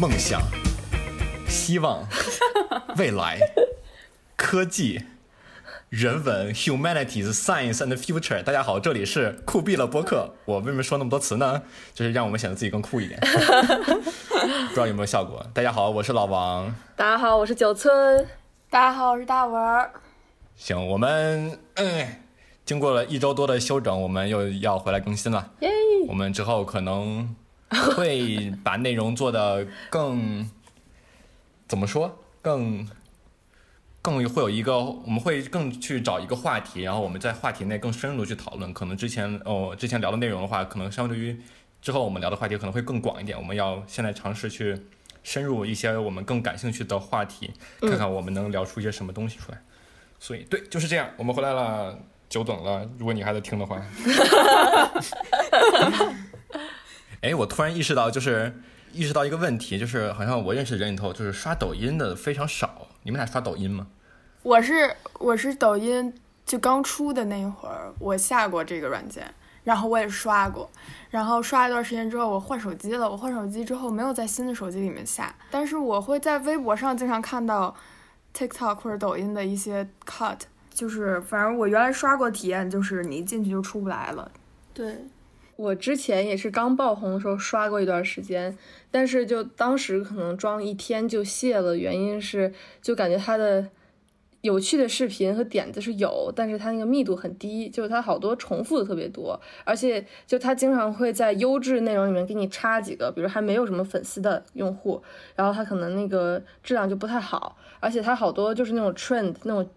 梦想、希望、未来、科技、人文 （humanities, science and future）。大家好，这里是酷毙了播客。我为什么说那么多词呢？就是让我们显得自己更酷一点。不知道有没有效果？大家好，我是老王。大家好，我是九村。大家好，我是大文儿。行，我们嗯，经过了一周多的休整，我们又要回来更新了。耶！我们之后可能 会把内容做的更怎么说？更更会有一个，我们会更去找一个话题，然后我们在话题内更深入去讨论。可能之前哦，之前聊的内容的话，可能相对于之后我们聊的话题可能会更广一点。我们要现在尝试去深入一些我们更感兴趣的话题，看看我们能聊出一些什么东西出来。所以，对，就是这样。我们回来了，久等了。如果你还在听的话。哎，我突然意识到，就是意识到一个问题，就是好像我认识人里头，就是刷抖音的非常少。你们俩刷抖音吗？我是我是抖音就刚出的那会儿，我下过这个软件，然后我也刷过，然后刷一段时间之后，我换手机了。我换手机之后没有在新的手机里面下，但是我会在微博上经常看到 TikTok 或者抖音的一些 cut，就是反正我原来刷过体验，就是你一进去就出不来了。对。我之前也是刚爆红的时候刷过一段时间，但是就当时可能装一天就卸了，原因是就感觉它的有趣的视频和点子是有，但是它那个密度很低，就是它好多重复的特别多，而且就它经常会在优质内容里面给你插几个，比如还没有什么粉丝的用户，然后它可能那个质量就不太好，而且它好多就是那种 trend 那种，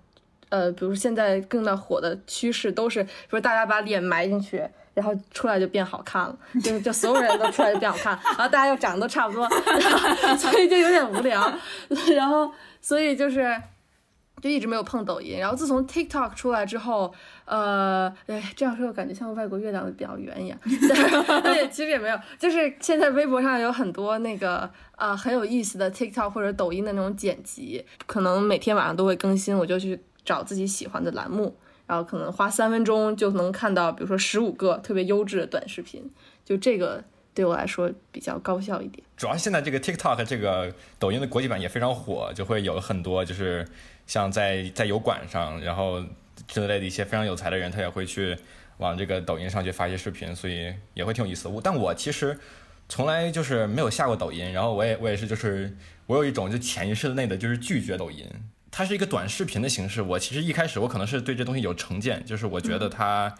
呃，比如现在更大火的趋势都是说大家把脸埋进去。然后出来就变好看了，就就所有人都出来就变好看，然后大家又长得都差不多，所以就有点无聊。然后所以就是就一直没有碰抖音。然后自从 TikTok 出来之后，呃，哎，这样说感觉像外国月亮比较圆一样。对，其实也没有，就是现在微博上有很多那个啊很有意思的 TikTok 或者抖音的那种剪辑，可能每天晚上都会更新，我就去找自己喜欢的栏目。然后可能花三分钟就能看到，比如说十五个特别优质的短视频，就这个对我来说比较高效一点。主要现在这个 TikTok 这个抖音的国际版也非常火，就会有很多就是像在在油管上，然后之类的一些非常有才的人，他也会去往这个抖音上去发一些视频，所以也会挺有意思。我但我其实从来就是没有下过抖音，然后我也我也是就是我有一种就潜意识内的就是拒绝抖音。它是一个短视频的形式，我其实一开始我可能是对这东西有成见，就是我觉得它，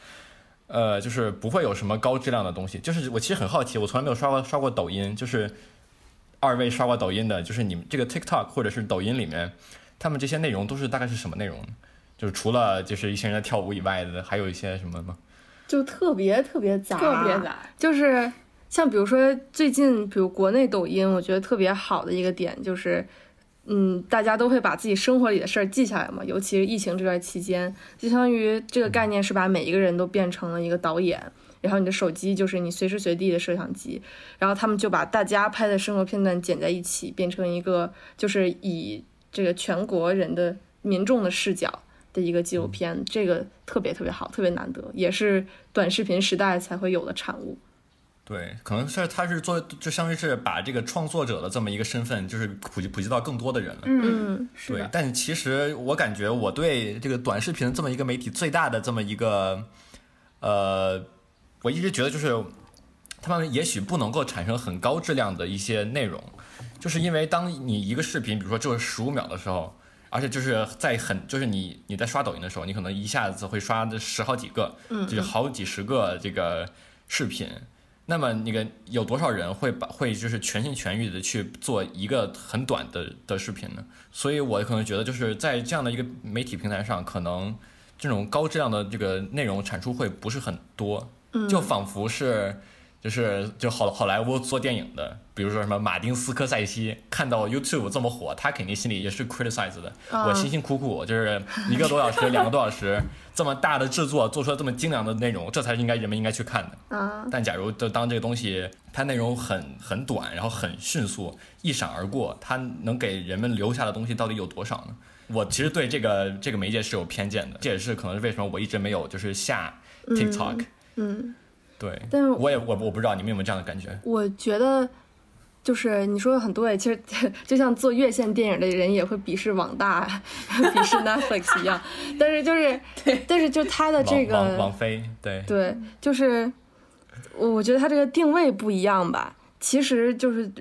呃，就是不会有什么高质量的东西。就是我其实很好奇，我从来没有刷过刷过抖音，就是二位刷过抖音的，就是你们这个 TikTok 或者是抖音里面，他们这些内容都是大概是什么内容？就是除了就是一些人在跳舞以外的，还有一些什么吗？就特别特别杂，特别杂，就是像比如说最近，比如国内抖音，我觉得特别好的一个点就是。嗯，大家都会把自己生活里的事儿记下来嘛，尤其是疫情这段期间，就相当于这个概念是把每一个人都变成了一个导演，然后你的手机就是你随时随地的摄像机，然后他们就把大家拍的生活片段剪在一起，变成一个就是以这个全国人的民众的视角的一个纪录片，这个特别特别好，特别难得，也是短视频时代才会有的产物。对，可能是他是做，就相当于是把这个创作者的这么一个身份，就是普及普及到更多的人了。嗯，对。但其实我感觉我对这个短视频这么一个媒体最大的这么一个，呃，我一直觉得就是他们也许不能够产生很高质量的一些内容，就是因为当你一个视频，比如说就是十五秒的时候，而且就是在很就是你你在刷抖音的时候，你可能一下子会刷十好几个，就是好几十个这个视频。那么那个有多少人会把会就是全心全意的去做一个很短的的视频呢？所以我可能觉得就是在这样的一个媒体平台上，可能这种高质量的这个内容产出会不是很多，就仿佛是。就是就好好莱坞做电影的，比如说什么马丁斯科塞西，看到 YouTube 这么火，他肯定心里也是 criticize 的。我辛辛苦苦就是一个多小时、两个多小时这么大的制作，做出来这么精良的内容，这才是应该人们应该去看的。但假如就当这个东西它内容很很短，然后很迅速一闪而过，它能给人们留下的东西到底有多少呢？我其实对这个这个媒介是有偏见的，这也是可能是为什么我一直没有就是下 TikTok。嗯。对，但是我也我我不知道你们有没有这样的感觉。我觉得，就是你说的很对，其实 就像做院线电影的人也会鄙视网大、鄙视 Netflix 一样，但是就是，但是就他的这个王菲，对，对，就是我我觉得他这个定位不一样吧，其实就是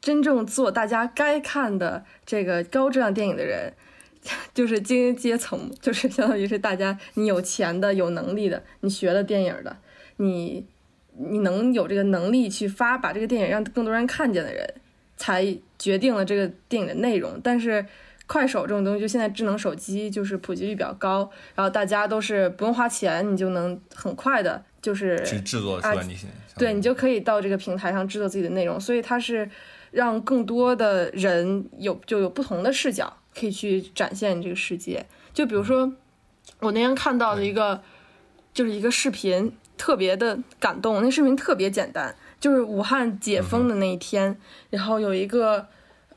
真正做大家该看的这个高质量电影的人，就是精英阶层，就是相当于是大家你有钱的、有能力的，你学了电影的，你你能有这个能力去发把这个电影让更多人看见的人，才决定了这个电影的内容。但是快手这种东西，就现在智能手机就是普及率比较高，然后大家都是不用花钱，你就能很快的，就是去制作出来那些，对你就可以到这个平台上制作自己的内容，所以它是让更多的人有就有不同的视角，可以去展现这个世界。就比如说，我那天看到的一个，就是一个视频，特别的感动。那视频特别简单，就是武汉解封的那一天，然后有一个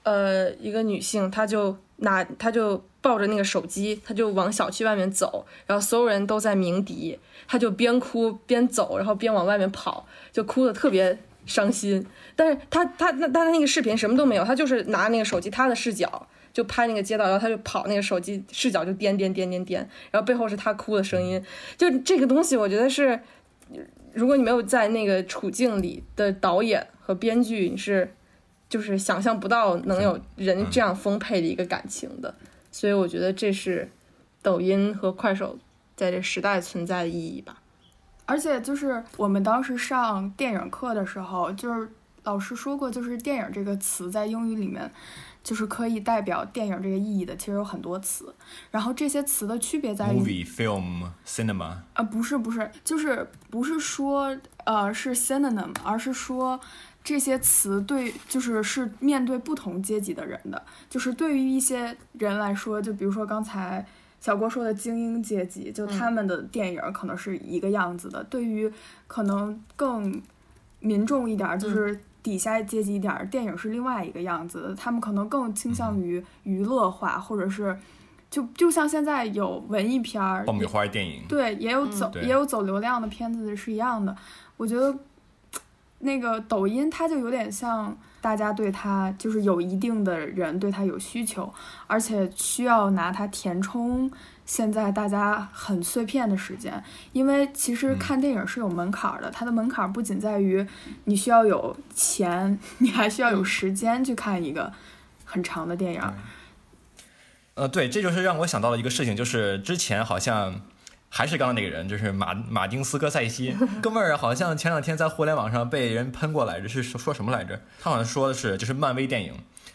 呃一个女性，她就拿她就抱着那个手机，她就往小区外面走，然后所有人都在鸣笛，她就边哭边走，然后边往外面跑，就哭的特别伤心。但是她她那她那个视频什么都没有，她就是拿那个手机，她的视角就拍那个街道，然后她就跑，那个手机视角就颠颠颠颠颠，然后背后是她哭的声音。就这个东西，我觉得是，如果你没有在那个处境里的导演和编剧，你是就是想象不到能有人这样丰沛的一个感情的。所以我觉得这是抖音和快手在这时代存在的意义吧。而且就是我们当时上电影课的时候，就是老师说过，就是电影这个词在英语里面，就是可以代表电影这个意义的，其实有很多词。然后这些词的区别在于 movie、film、cinema，啊，不是不是，就是不是说呃是 synonym，而是说这些词对就是是面对不同阶级的人的，就是对于一些人来说，就比如说刚才小郭说的精英阶级，就他们的电影可能是一个样子的，对于可能更民众一点儿，就是底下阶级一点儿，电影是另外一个样子的，他们可能更倾向于娱乐化，或者是就就像现在有文艺片儿，爆米花电影，对，也有走、对也有走流量的片子是一样的。我觉得那个抖音它就有点像大家对它就是有一定的人对它有需求，而且需要拿它填充现在大家很碎片的时间。因为其实看电影是有门槛儿的，它的门槛儿不仅在于你需要有钱，你还需要有时间去看一个很长的电影。呃，对，这就是让我想到了一个事情，就是之前好像还是刚刚那个人，就是马马丁斯科塞西 哥们儿，好像前两天在互联网上被人喷过来着，是说说什么来着？他好像说的是，就是漫威电影，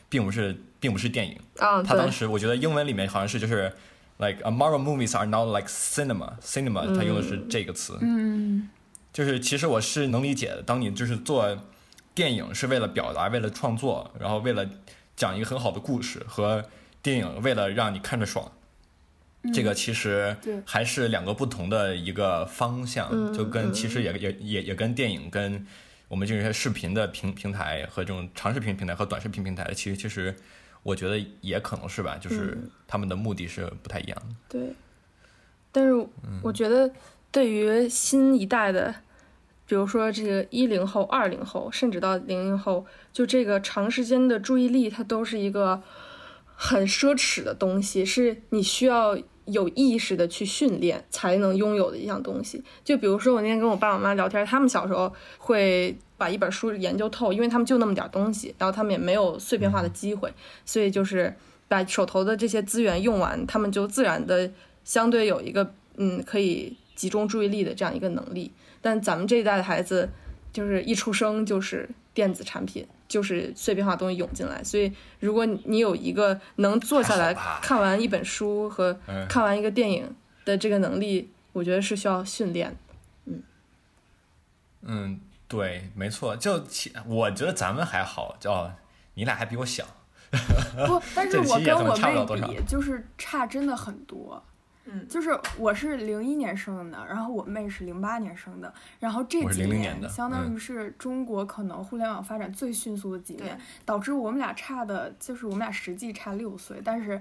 并不是并不是电影。啊，对他当，时我觉得英文里面好像是就是 like a Marvel movies are not like cinema cinema，他用的是这个词。嗯，就是其实我是能理解的，当你就是做电影是为了表达、为了创作，然后为了讲一个很好的故事，和电影为了让你看着爽，这个其实对。还是两个不同的一个方向，嗯就跟嗯。其实也也也也跟电影跟我们这些视频的平平台和这种长视频平台和短视频平台，其实其实我觉得也可能是吧，就是嗯。他们的目的是不太一样的。对，但是我觉得对于新一代的，比如说这个一零后、二零后，甚至到零零后，就这个长时间的注意力，它都是一个很奢侈的东西，是你需要有意识的去训练才能拥有的一样东西。就比如说我那天跟我爸我妈聊天，他们小时候会把一本书研究透，因为他们就那么点东西，然后他们也没有碎片化的机会，所以就是把手头的这些资源用完，他们就自然的相对有一个嗯可以集中注意力的这样一个能力。但咱们这一代的孩子，就是一出生就是电子产品，就是碎片化东西涌进来，所以如果你你有一个能坐下来看完一本书和嗯看完一个电影的这个能力，我觉得是需要训练嗯。嗯，对，没错，就其我觉得咱们还好，叫，你俩还比我小。不，但是我跟我妹比，就是差真的很多。嗯就是我是零一年生的，然后我妹是零八年生的，然后这几00年相当于是中国可能互联网发展最迅速的几年，导致我们俩差的，就是我们俩实际差六岁，但是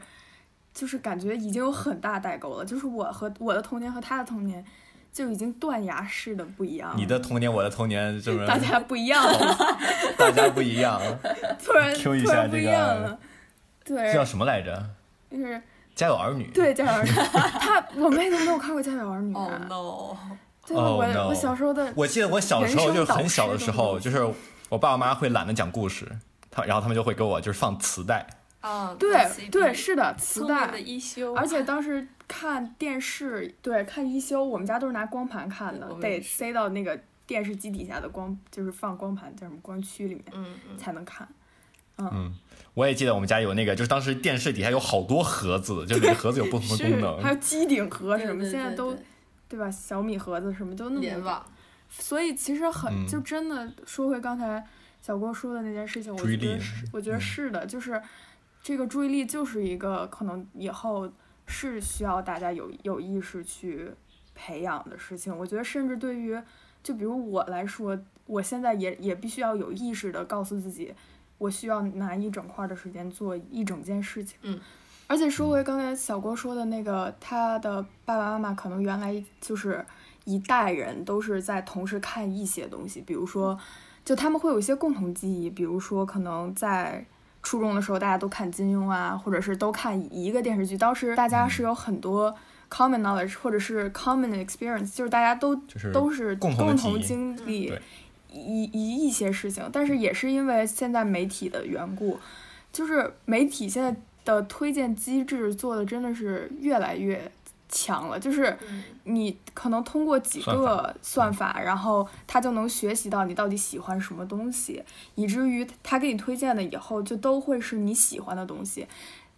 就是感觉已经有很大代沟了。就是我和我的童年和他的童年，就已经断崖式的不一样了。你的童年，我的童年，这么大家不一样了，大家不一样，突然突然不一下这个样了。对，叫什么来着？就是《家有儿女》。对《家有儿女》，他我妹都没有看过《家有儿女》哦啊。no！对，我 Oh, no 我小时候的我记得我小时候就是很小的时候，就是我爸爸妈妈会懒得讲故事，他然后他们就会给我就是放磁带，啊，对对是的磁带的，一休，而且当时看电视，对看一休，我们家都是拿光盘看的得塞到那个电视机底下的光，就是放光盘叫什么光驱里面嗯嗯，才能看。嗯，我也记得我们家有那个，就是当时电视底下有好多盒子，就每个盒子有不同的功能，还有。机顶盒什么，现在都对吧？小米盒子什么都那么网，所以其实很、嗯就真的说回刚才小郭说的那件事情，我觉得是，我觉得嗯是的，就是这个注意力就是一个可能以后是需要大家有有意识去培养的事情。我觉得甚至对于就比如我来说，我现在也也必须要有意识的告诉自己，我需要拿一整块儿的时间做一整件事情。嗯。而且说回刚才小郭说的那个，他的爸爸妈妈可能原来就是一代人都是在同时看一些东西，比如说，就他们会有一些共同记忆，比如说可能在初中的时候大家都看金庸啊，或者是都看一个电视剧，当时大家是有很多 common knowledge 或者是 common experience，就是大家都就是都是共同经历对一一一些事情，但是也是因为现在媒体的缘故，就是媒体现在的推荐机制做的真的是越来越强了，就是嗯。你可能通过几算个算法，然后他就能学习到你到底喜欢什么东西，以至于他给你推荐的以后就都会是你喜欢的东西，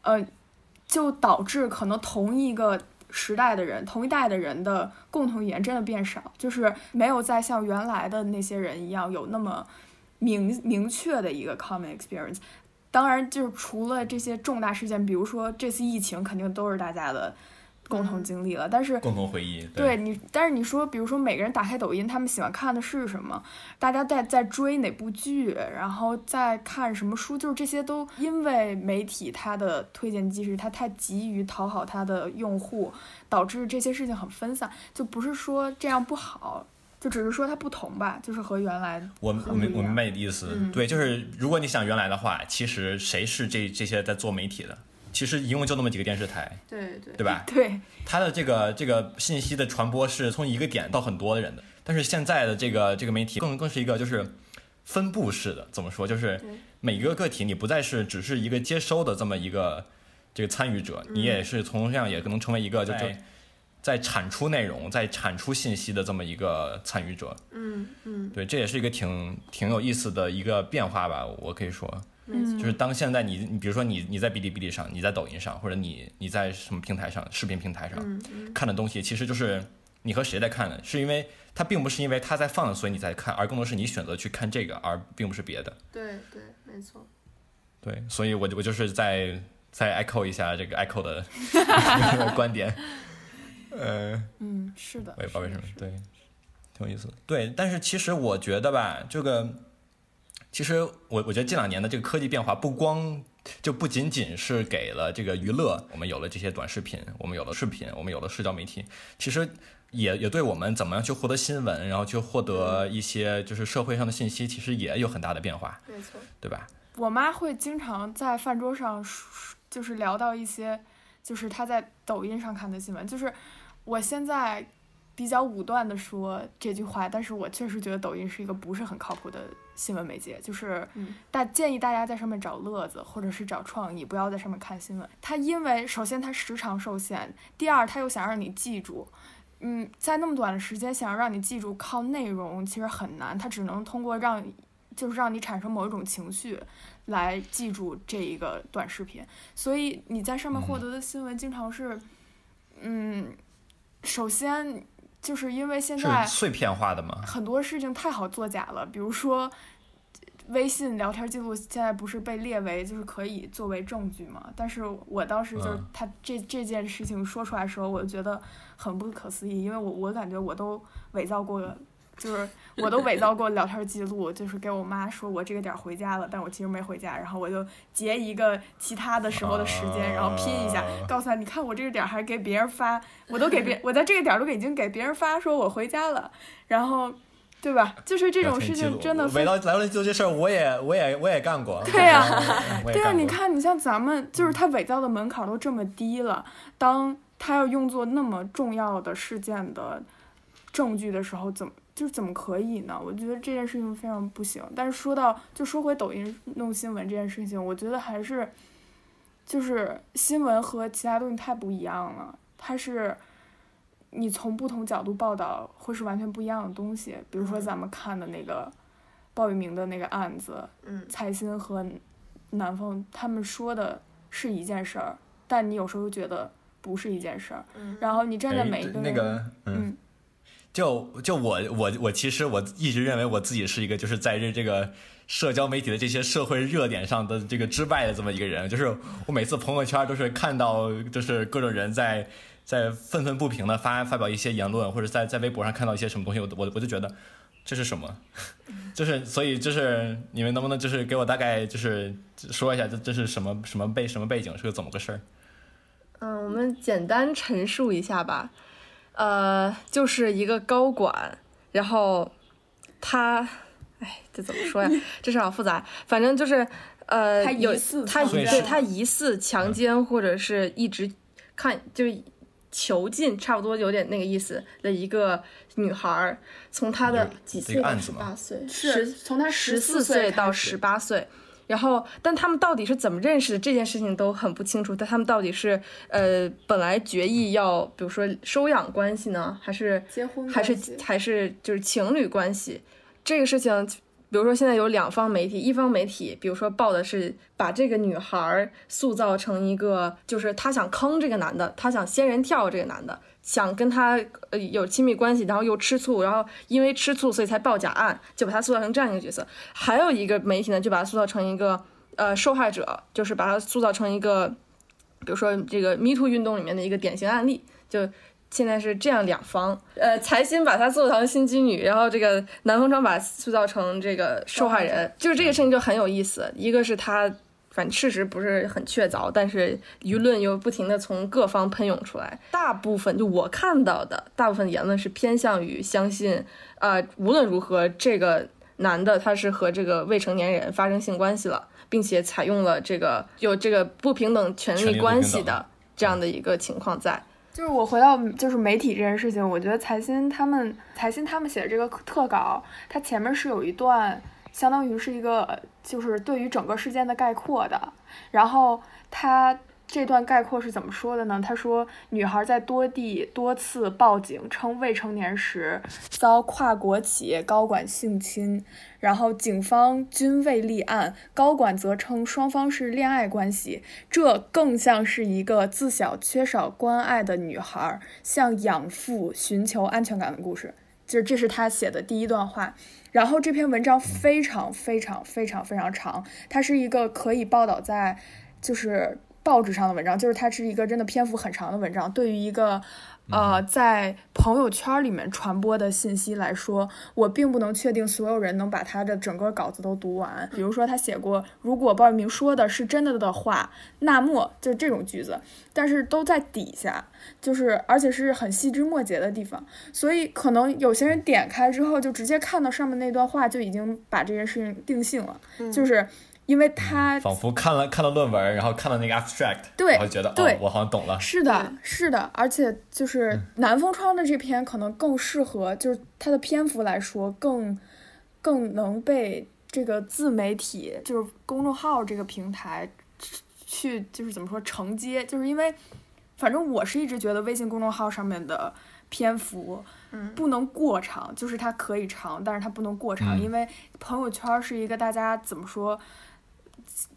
呃，就导致可能同一个时代的人、同一代的人的共同语言真的变少，就是没有再像原来的那些人一样有那么明明确的一个 common experience。当然，就是除了这些重大事件，比如说这次疫情，肯定都是大家的共同嗯经历了。但是，共同回忆，对你，但是你说，比如说每个人打开抖音，他们喜欢看的是什么？大家在在追哪部剧，然后在看什么书，就是这些都因为媒体它的推荐机制，它太急于讨好它的用户，导致这些事情很分散。就不是说这样不好，就只是说它不同吧，就是和原来我我明我明白你的意思，嗯对，就是如果你想原来的话，其实谁是这这些在做媒体的？其实一共就那么几个电视台，对对对吧？对它的这个这个信息的传播是从一个点到很多的人的，但是现在的这个这个媒体更更是一个就是分布式的，怎么说？就是每一个个体你不再是只是一个接收的这么一个这个参与者，你也是从这样也可能成为一个就对在在产出内容、在产出信息的这么一个参与者。嗯嗯，对，这也是一个挺挺有意思的一个变化吧，我可以说。没错，嗯就是当现在你你比如说你你在哔哩哔哩上，你在抖音上，或者你你在什么平台上，视频平台上，嗯嗯。看的东西，其实就是你和谁在看的，是因为它并不是因为它在放，所以你在看，而更多是你选择去看这个，而并不是别的。对对，没错，对，所以我我就是在在 echo 一下这个 echo 的 观点，呃，嗯，是的，我也不知道为什么对，挺有意思的。对，但是其实我觉得吧，这个其实我我觉得近两年的这个科技变化，不光就不仅仅是给了这个娱乐，我们有了这些短视频，我们有了视频，我们有了社交媒体，其实也也对我们怎么样去获得新闻，然后去获得一些就是社会上的信息，其实也有很大的变化，没错，对吧？我妈会经常在饭桌上说，就是聊到一些，就是她在抖音上看的新闻。就是我现在比较武断的说这句话，但是我确实觉得抖音是一个不是很靠谱的新闻媒介。就是嗯大建议大家在上面找乐子，或者是找创意，不要在上面看新闻。它因为首先它时长受限，第二它又想让你记住。嗯，在那么短的时间想要让你记住，靠内容其实很难，它只能通过让，就是让你产生某一种情绪，来记住这一个短视频，所以你在上面获得的新闻经常是，嗯，首先就是因为现在碎片化的嘛？很多事情太好作假了，比如说微信聊天记录现在不是被列为就是可以作为证据嘛？但是我当时就是嗯他这这件事情说出来的时候，我就觉得很不可思议，因为我我感觉我都伪造过就是我都伪造过聊天记录，就是给我妈说我这个点儿回家了，但我其实没回家，然后我就截一个其他的时候的时间，然后拼一下，告诉他你看我这个点儿还给别人发，我都给别我在这个点儿都已经给别人发说我回家了，然后。对吧？就是这种事情真的伪造来了就这事儿，我也我也我也干过。对呀，对呀，你看，你像咱们，就是他伪造的门槛都这么低了，当他要用作那么重要的事件的证据的时候，怎么就怎么可以呢？我觉得这件事情非常不行。但是说到就说回抖音弄新闻这件事情，我觉得还是就是新闻和其他东西太不一样了，它是。你从不同角度报道会是完全不一样的东西。比如说咱们看的那个鲍玉明的那个案子，蔡鑫和南风他们说的是一件事儿，但你有时候又觉得不是一件事儿。然后你站在每一个那个嗯，就就我我我其实我一直认为我自己是一个就是在这这个社交媒体的这些社会热点上的这个之外的这么一个人，就是我每次朋友圈都是看到就是各种人在。在愤愤不平的发发表一些言论，或者在在微博上看到一些什么东西，我我我就觉得这是什么，就是所以就是你们能不能就是给我大概就是说一下这这是什么什么背什么背景是个怎么个事儿？嗯，我们简单陈述一下吧，呃，就是一个高管，然后他，哎，这怎么说呀？这事好复杂，反正就是呃，有他对他疑似强奸或者是一直看就是。囚禁差不多有点那个意思的一个女孩，从她的几岁？十八岁，是从她十四岁到十八岁。然后，但他们到底是怎么认识的？这件事情都很不清楚。但他们到底是呃，本来决议要，比如说收养关系呢，还是结婚，还是还是就是情侣关系？这个事情。比如说，现在有两方媒体，一方媒体，比如说报的是把这个女孩塑造成一个，就是她想坑这个男的，她想仙人跳这个男的，想跟他呃有亲密关系，然后又吃醋，然后因为吃醋所以才报假案，就把他塑造成这样一个角色。还有一个媒体呢，就把他塑造成一个呃受害者，就是把他塑造成一个，比如说这个 Me Too 运动里面的一个典型案例，就。现在是这样两方，呃，财新把她塑造成心机女，然后这个南风窗把塑造成这个受害人，就是这个事情就很有意思。一个是他，反正事实不是很确凿，但是舆论又不停的从各方喷涌出来。大部分就我看到的大部分言论是偏向于相信，呃，无论如何这个男的他是和这个未成年人发生性关系了，并且采用了这个有这个不平等权利关系的这样的一个情况在。就是我回到就是媒体这件事情，我觉得财新他们财新他们写的这个特稿，它前面是有一段，相当于是一个就是对于整个事件的概括的，然后他。这段概括是怎么说的呢？他说，女孩在多地多次报警称未成年时遭跨国企业高管性侵，然后警方均未立案，高管则称双方是恋爱关系，这更像是一个自小缺少关爱的女孩向养父寻求安全感的故事。就是这是他写的第一段话。然后这篇文章非常非常非常非常长，它是一个可以报道在就是。报纸上的文章，就是它是一个真的篇幅很长的文章。对于一个，呃，在朋友圈里面传播的信息来说，我并不能确定所有人能把他的整个稿子都读完。比如说，他写过，如果鲍玉明说的是真的的话，那么就是这种句子，但是都在底下，就是而且是很细枝末节的地方，所以可能有些人点开之后就直接看到上面那段话，就已经把这件事情定性了，就是。因为他仿佛看了看了论文，然后看了那个 abstract，对，然后觉得哦，我好像懂了。是的，是的，而且就是南风窗的这篇可能更适合，就是它的篇幅来说更更能被这个自媒体，就是公众号这个平台去就是怎么说承接，就是因为反正我是一直觉得微信公众号上面的篇幅不能过长，就是它可以长，但是它不能过长，因为朋友圈是一个大家怎么说。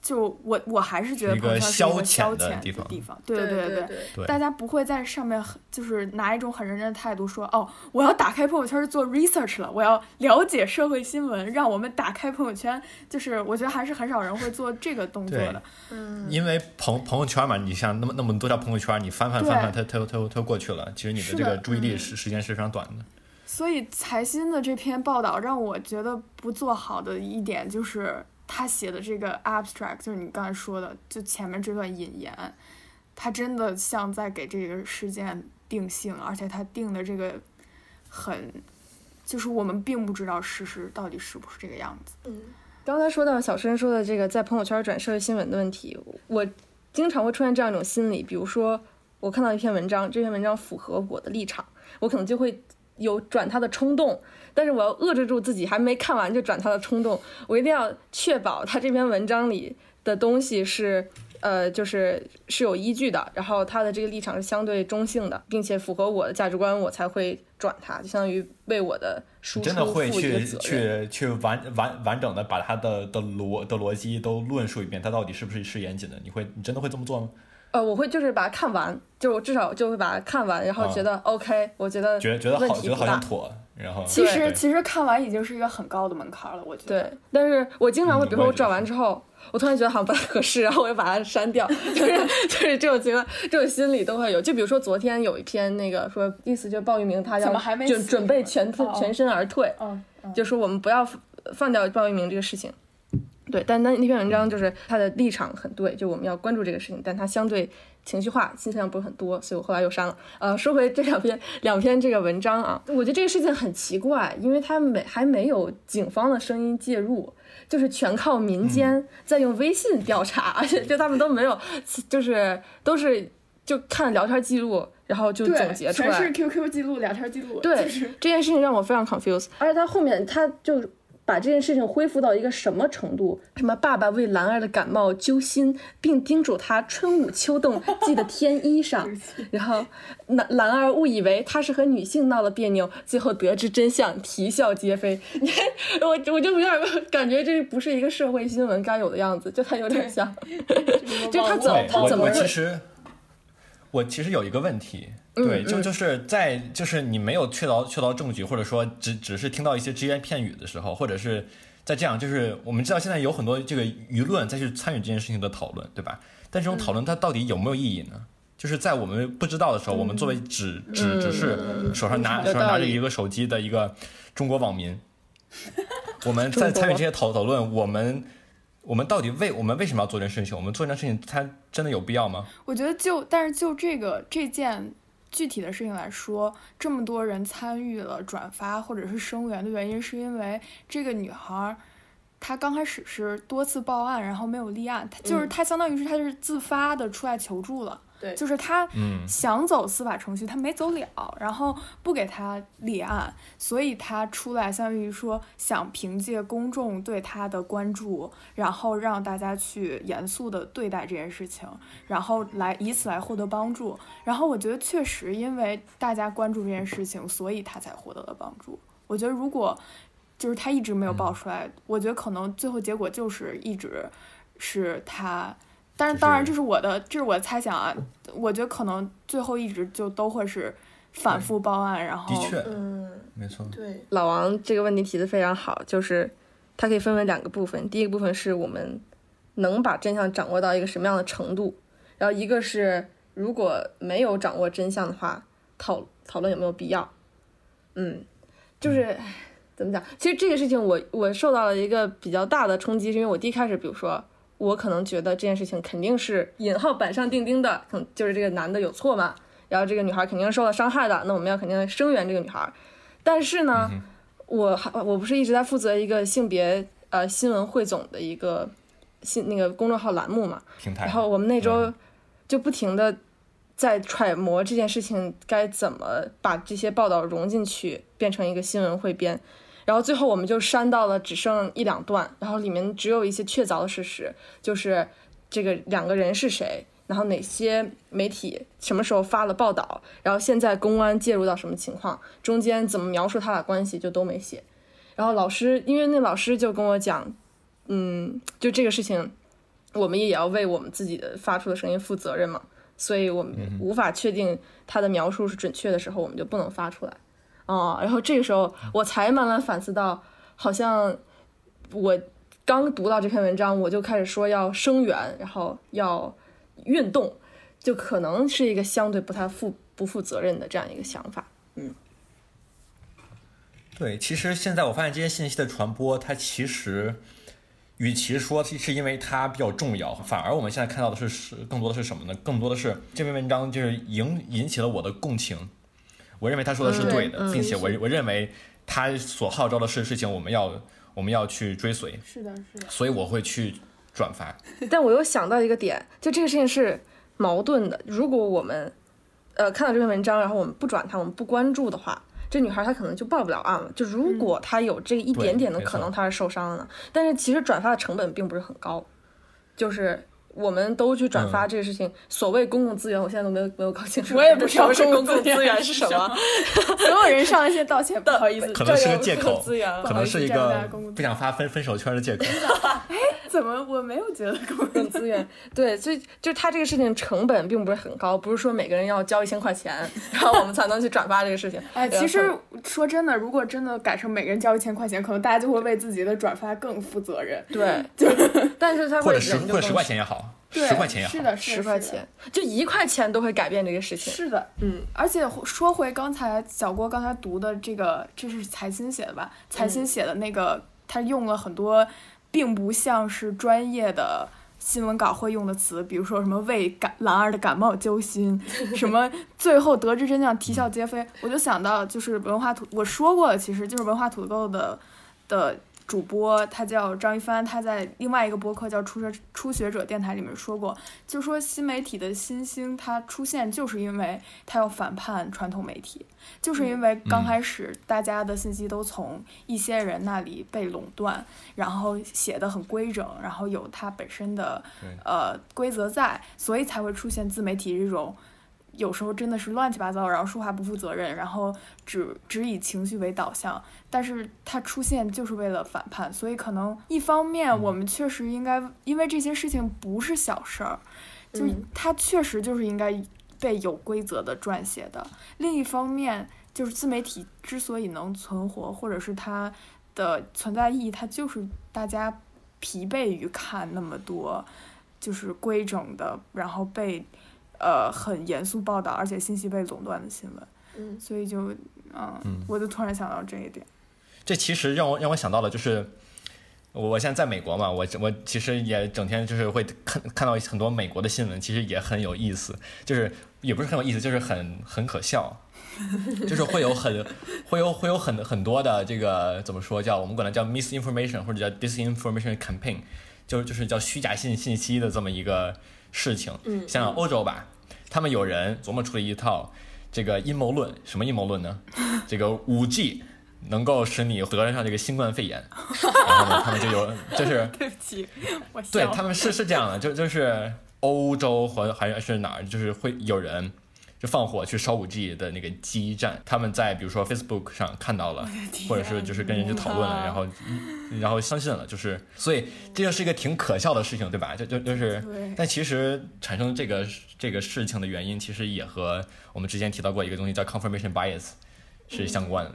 就我我还是觉得朋友圈是一个消遣的地方，对对对对，大家不会在上面就是拿一种很认真的态度说，哦，我要打开朋友圈做 research 了，我要了解社会新闻，让我们打开朋友圈，就是我觉得还是很少人会做这个动作的，嗯，因为朋朋友圈嘛，你像那么那么多条朋友圈，你翻翻翻翻，它它它它过去了，其实你的这个注意力时时间是非常短的。所以财新的这篇报道让我觉得不做好的一点就是他写的这个 abstract，就是你刚才说的，就前面这段引言，他真的像在给这个事件定性，而且他定的这个很，就是我们并不知道事实到底是不是这个样子。嗯，刚才说到小申说的这个在朋友圈转社会新闻的问题，我经常会出现这样一种心理，比如说我看到一篇文章，这篇文章符合我的立场，我可能就会。有转他的冲动，但是我要遏制住自己还没看完就转他的冲动。我一定要确保他这篇文章里的东西是，呃，就是是有依据的，然后他的这个立场是相对中性的，并且符合我的价值观，我才会转他，就相当于为我的输出真的会去责。去去完完完整的把他的的逻的逻辑都论述一遍，他到底是不是是严谨的？你会你真的会这么做吗？呃，我会就是把它看完，就是我至少就会把它看完，然后觉得 OK，我觉得觉觉得觉得题不大。好像妥，然后其实其实看完已经是一个很高的门槛了，我觉得。对，但是我经常会，嗯比如说我转完之后，我突然觉得好像不太合适，然后我就把它删掉，就是 就是这种情况，这种心理都会有。就比如说昨天有一篇那个说，意思就是鲍玉明他要准准备全全身而退，嗯，嗯就说我们不要放掉鲍玉明这个事情。对，但那那篇文章就是他的立场很对，就我们要关注这个事情，但他相对情绪化，信息量不是很多，所以我后来又删了。呃，说回这两篇两篇这个文章啊，我觉得这个事情很奇怪，因为他没还没有警方的声音介入，就是全靠民间在用微信调查，而且就他们都没有，就是都是就看聊天记录，然后就，总结出来，全是 QQ 记录、聊天记录，对就是这件事情让我非常 confused，而且他后面他就把这件事情恢复到一个什么程度？什么爸爸为兰儿的感冒揪心，并叮嘱她春捂秋冻记得添衣裳，然后兰兰儿误以为他是和女性闹了别扭，最后得知真相，啼笑皆非。你看，我我就有点 感觉这不是一个社会新闻该有的样子，就他有点像，就他 怎么他怎么会其实我其实有一个问题，嗯对，就嗯就是在就是你没有确凿确凿证据，或者说只只是听到一些只言片语的时候，或者是在这样，就是我们知道现在有很多这个舆论再去参与这件事情的讨论，对吧？但这种讨论它到底有没有意义呢？就是在我们不知道的时候，我们作为只只只是手上拿有手上拿着一个手机的一个中国网民，我们在参与这些讨讨论，我们我们到底为我们为什么要做这件事情？我们做这件事情，它真的有必要吗？我觉得就但是就这个这件具体的事情来说，这么多人参与了转发或者是声援的原因，是因为这个女孩儿。她刚开始是多次报案，然后没有立案，她就是嗯她相当于是她是自发的出来求助了，对就是她嗯想走司法程序，他没走了，然后不给他立案，所以他出来相当于说想凭借公众对他的关注，然后让大家去严肃的对待这件事情，然后来以此来获得帮助。然后我觉得确实因为大家关注这件事情，所以他才获得了帮助。我觉得如果就是他一直没有爆出来，我觉得可能最后结果就是一直是她。但是当然，这是我的，这是我的猜想啊。我觉得可能最后一直就都会是反复报案，然后的确，嗯。没错。对，老王这个问题提的非常好，就是它可以分为两个部分。第一个部分是我们能把真相掌握到一个什么样的程度，然后一个是如果没有掌握真相的话，讨讨论有没有必要。嗯，就是唉怎么讲？其实这个事情我我受到了一个比较大的冲击，是因为我第一开始，比如说我可能觉得这件事情肯定是引号板上钉钉的，可能就是这个男的有错嘛，然后这个女孩肯定是受到伤害的，那我们要肯定声援这个女孩。但是呢，我还我不是一直在负责一个性别呃新闻汇总的一个新那个公众号栏目嘛，平台。然后我们那周嗯就不停的在揣摩这件事情该怎么把这些报道融进去，变成一个新闻汇编。然后最后我们就删到了只剩一两段，然后里面只有一些确凿的事实，就是这个两个人是谁，然后哪些媒体什么时候发了报道，然后现在公安介入到什么情况，中间怎么描述他俩关系就都没写。然后老师，因为那老师就跟我讲，嗯，就这个事情，我们也要为我们自己的发出的声音负责任嘛，所以我们无法确定他的描述是准确的时候，我们就不能发出来。啊，然后这个时候我才慢慢反思到，好像我刚读到这篇文章，我就开始说要声援，然后要运动，就可能是一个相对不太负不负责任的这样一个想法。嗯对，其实现在我发现这些信息的传播，它其实与其说是因为它比较重要，反而我们现在看到的是是更多的是什么呢？更多的是这篇文章就是引引起了我的共情，我认为他说的是对的，嗯并且我我认为他所号召的是事情，我们要我们要去追随，是的，是的，所以我会去转发。但我又想到一个点，就这个事情是矛盾的。如果我们呃看到这篇文章，然后我们不转它，我们不关注的话，这女孩她可能就报不了案了。就如果她有这一点点的可能，她是受伤了呢。但是其实转发的成本并不是很高，就是。我们都去转发这个事情，所谓公共资源，我现在都没有没有搞清楚，我也不知道 公公共资源是什么。所有人上来先道歉，不好意思，可能是个借口资源可能是一个不想发分分手圈的借口。怎么我没有觉得公公共资源，对，所以就是他这个事情成本并不是很高，不是说每个人要交一千块钱，然后我们才能去转发这个事情。哎，其实说真的，如果真的改成每个人交一千块钱，可能大家就会为自己的转发更负责任。对，就 但是他会或者十人就更或者十块钱也好，对，十块钱也好。是的，是的十块钱，就一块钱都会改变这个事情。是的，嗯，而且说回刚才小郭刚才读的这个，这是财新写的吧？财新写的那个，他用了很多并不像是专业的新闻稿会用的词，比如说什么为感兰儿的感冒揪心，什么最后得知真相啼笑皆非，我就想到就是文化土，我说过了，其实就是文化土豆的的。主播他叫张一帆，他在另外一个播客叫初学初学者电台里面说过，就说新媒体的新兴它出现，就是因为它要反叛传统媒体，就是因为刚开始大家的信息都从一些人那里被垄断，然后写的很规整，然后有它本身的呃规则在，所以才会出现自媒体这种。有时候真的是乱七八糟，然后说话不负责任，然后只只以情绪为导向，但是它出现就是为了反叛，所以可能一方面我们确实应该，因为这些事情不是小事儿，就嗯。它确实就是应该被有规则的撰写的。另一方面，就是自媒体之所以能存活，或者是它的存在意义，它就是大家疲惫于看那么多就是规整的，然后被呃很严肃报道，而且信息被垄断的新闻，嗯。所以就嗯，嗯。我就突然想到这一点。这其实让我让我想到了，就是我我现在在美国嘛，我我其实也整天就是会看看到很多美国的新闻，其实也很有意思，就是也不是很有意思，就是很很可笑，就是会有很 会有会有很很多的这个怎么说叫我们管它叫 misinformation 或者叫 disinformation campaign，就是就是叫虚假信信息的这么一个事情。嗯。像欧洲吧，他们有人琢磨出了一套这个阴谋论，什么阴谋论呢？这个五 G 能够使你得上这个新冠肺炎，然后呢，他们就有就是 对不起，我对他们是是这样的，就就是欧洲和还是哪儿，就是会有人就放火去烧五 G 的那个基站，他们在比如说 Facebook 上看到了，或者是就是跟人家讨论了，然后然后相信了，就是所以这就是一个挺可笑的事情，对吧？就就就是，但其实产生这个这个事情的原因，其实也和我们之前提到过一个东西叫 confirmation bias 是相关的，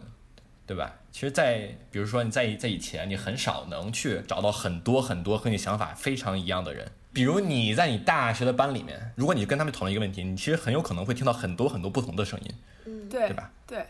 对吧？其实在，比如说你在在以前，你很少能去找到很多很多和你想法非常一样的人。比如你在你大学的班里面，如果你跟他们讨论一个问题，你其实很有可能会听到很多很多不同的声音，嗯，对对吧？对，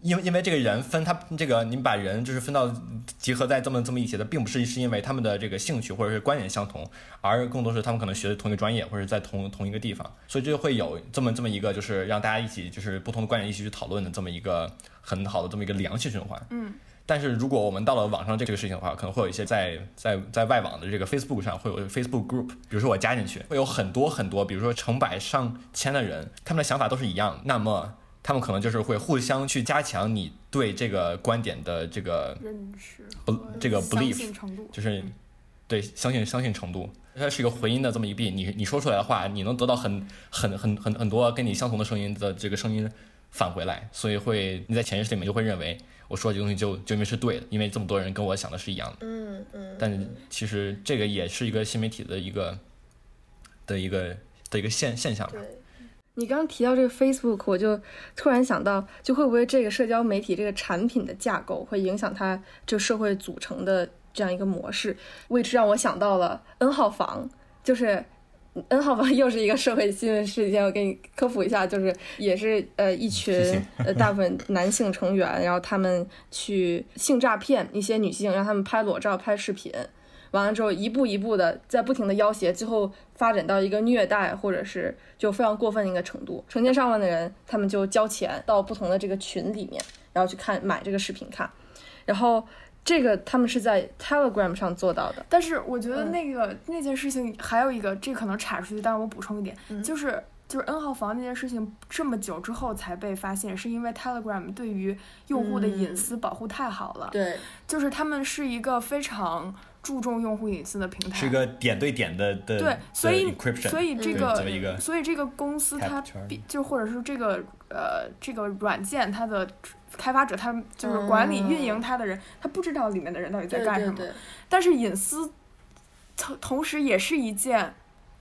因为因为这个人分他这个你把人就是分到集合在这么这么一起的，并不是是因为他们的这个兴趣或者是观点相同，而更多是他们可能学的同一个专业或者在同同一个地方，所以就会有这么这么一个就是让大家一起就是不同的观点一起去讨论的这么一个很好的这么一个良性循环。嗯，但是如果我们到了网上这个事情的话，可能会有一些在在在外网的这个 Facebook 上会有 Facebook group，比如说我加进去，会有很多很多，比如说成百上千的人，他们的想法都是一样，那么他们可能就是会互相去加强你对这个观点的这个认识不这个 belief 就是对相信相信程度，它是一个回音的这么一币，你你说出来的话，你能得到很很很很很多跟你相同的声音的这个声音返回来，所以会你在潜意识里面就会认为我说这个东西就就因为是对的，因为这么多人跟我想的是一样的。嗯嗯，但其实这个也是一个新媒体的一个的一个的一个现现象吧。对。你刚刚提到这个 Facebook，我就突然想到，就会不会这个社交媒体这个产品的架构会影响它就社会组成的这样一个模式？为之让我想到了 N 号房，就是 N 号房 又是一个社会新闻事件，我给你科普一下，就是也是呃一群呃大部分男性成员，然后他们去性诈骗一些女性，让他们拍裸照、拍视频，完了之后一步一步的在不停的要挟，最后发展到一个虐待或者是就非常过分的一个程度，成千上万的人他们就交钱到不同的这个群里面，然后去看买这个视频看，然后这个他们是在 Telegram 上做到的。但是我觉得嗯。那个、那件事情还有一个，这可能查出去，但是我补充一点，嗯。就是就是 N 号房那件事情这么久之后才被发现，是因为 Telegram 对于用户的隐私保护太好了，嗯对，就是他们是一个非常注重用户隐私的平台，是一个点对点的的对，所以所以这嗯个所以这个公司它比就或者是这个呃这个软件它的开发者，他就是管理、嗯运营它的人，他不知道里面的人到底在干什么。但是隐私同同时也是一件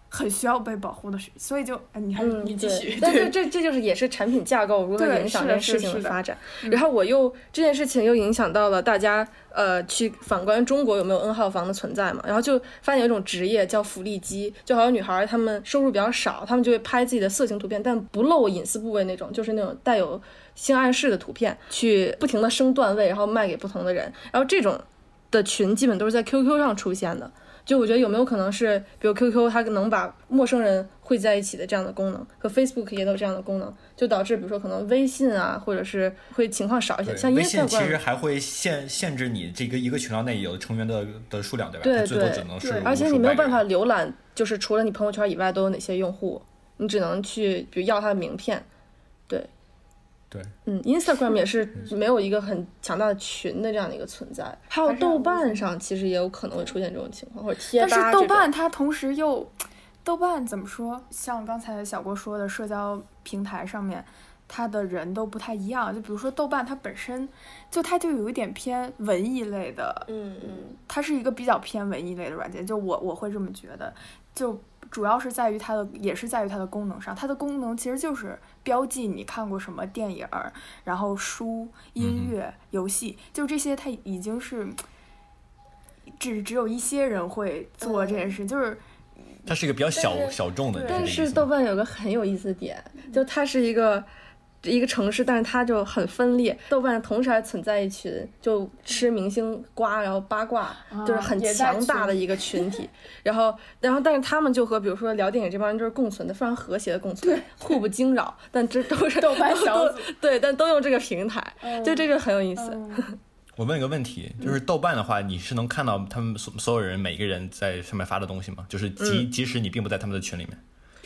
很需要被保护的事，所以就哎，你还你继续。但是这这就是也是产品架构如何影响这件事情的发展。嗯然后我又这件事情又影响到了大家呃去反观中国有没有 N 号房的存在嘛，然后就发现有一种职业叫福利机，就好像女孩儿她们收入比较少，她们就会拍自己的色情图片，但不露隐私部位那种，就是那种带有性暗示的图片，去不停的升段位，然后卖给不同的人。然后这种的群基本都是在 QQ 上出现的。就我觉得有没有可能是，比如 QQ 它能把陌生人汇在一起的这样的功能，和 Facebook 也有这样的功能，就导致比如说可能微信啊，或者是会情况少一些，像微信其实还会限限制你这个一个群聊内有成员的的数量，对吧？对对对而且你没有办法浏览，就是除了你朋友圈以外都有哪些用户，你只能去比如要他的名片，对。对，嗯，Instagram 也是没有一个很强大的群的这样的一个存在，还有豆瓣上其实也有可能会出现这种情况，或者贴吧但是豆瓣它同时又，豆瓣怎么说？像刚才小郭说的，社交平台上面，它的人都不太一样。就比如说豆瓣，它本身就它就有一点偏文艺类的，嗯嗯它是一个比较偏文艺类的软件。就我我会这么觉得，就主要是在于它的，也是在于它的功能上。它的功能其实就是标记你看过什么电影儿，然后书、音乐、游戏，就这些，它已经是。只只有一些人会做这件事，就是它是一个比较小小众的。但是豆瓣有个很有意思的点，就它是一个一个城市，但是它就很分裂。豆瓣同时还存在一群就吃明星瓜，然后八卦，就是很强大的一个群体。然后，然后但是他们就和比如说聊电影这帮人就是共存的，非常和谐的共存，互不惊扰。但这都是豆瓣小组对，但都用这个平台，就这个很有意思。我问一个问题，就是豆瓣的话，你是能看到他们所所有人每一个人在上面发的东西吗？就是即、即使你并不在他们的群里面，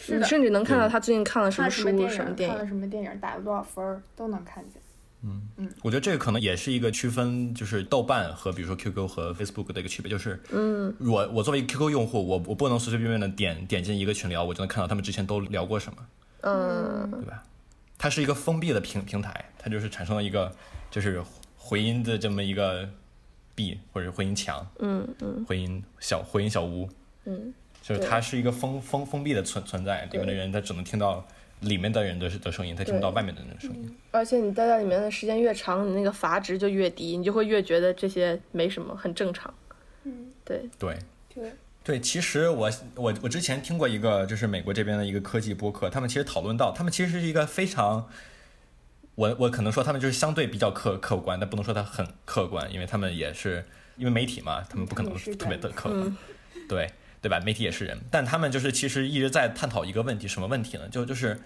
是的，你甚至能看到他最近看了什么看什么书、什么电影。看了什么电影，打了多少分儿，都能看见。嗯嗯我觉得这个可能也是一个区分，就是豆瓣和比如说 QQ 和 Facebook 的一个区别，就是，嗯，我我作为一个 QQ 用户，我我不能随随便便的点点进一个群聊，我就能看到他们之前都聊过什么，嗯，对吧？它是一个封闭的平平台，它就是产生了一个就是回音的这么一个壁或者回音墙，嗯嗯回音小回音小屋，嗯，就是它是一个封封封闭的存存在，里面的人他只能听到里面的人的的声音，他听不到外面的人的声音。而且你待在里面的时间越长，你那个阀值就越低，你就会越觉得这些没什么，很正常。嗯，对，对。对，对，其实我我我之前听过一个就是美国这边的一个科技播客，他们其实讨论到，他们其实是一个非常，我我可能说他们就是相对比较客客观，但不能说他很客观，因为他们也是因为媒体嘛，他们不可能特别的客观，对对吧？媒体也是人，但他们就是其实一直在探讨一个问题，什么问题呢？就就是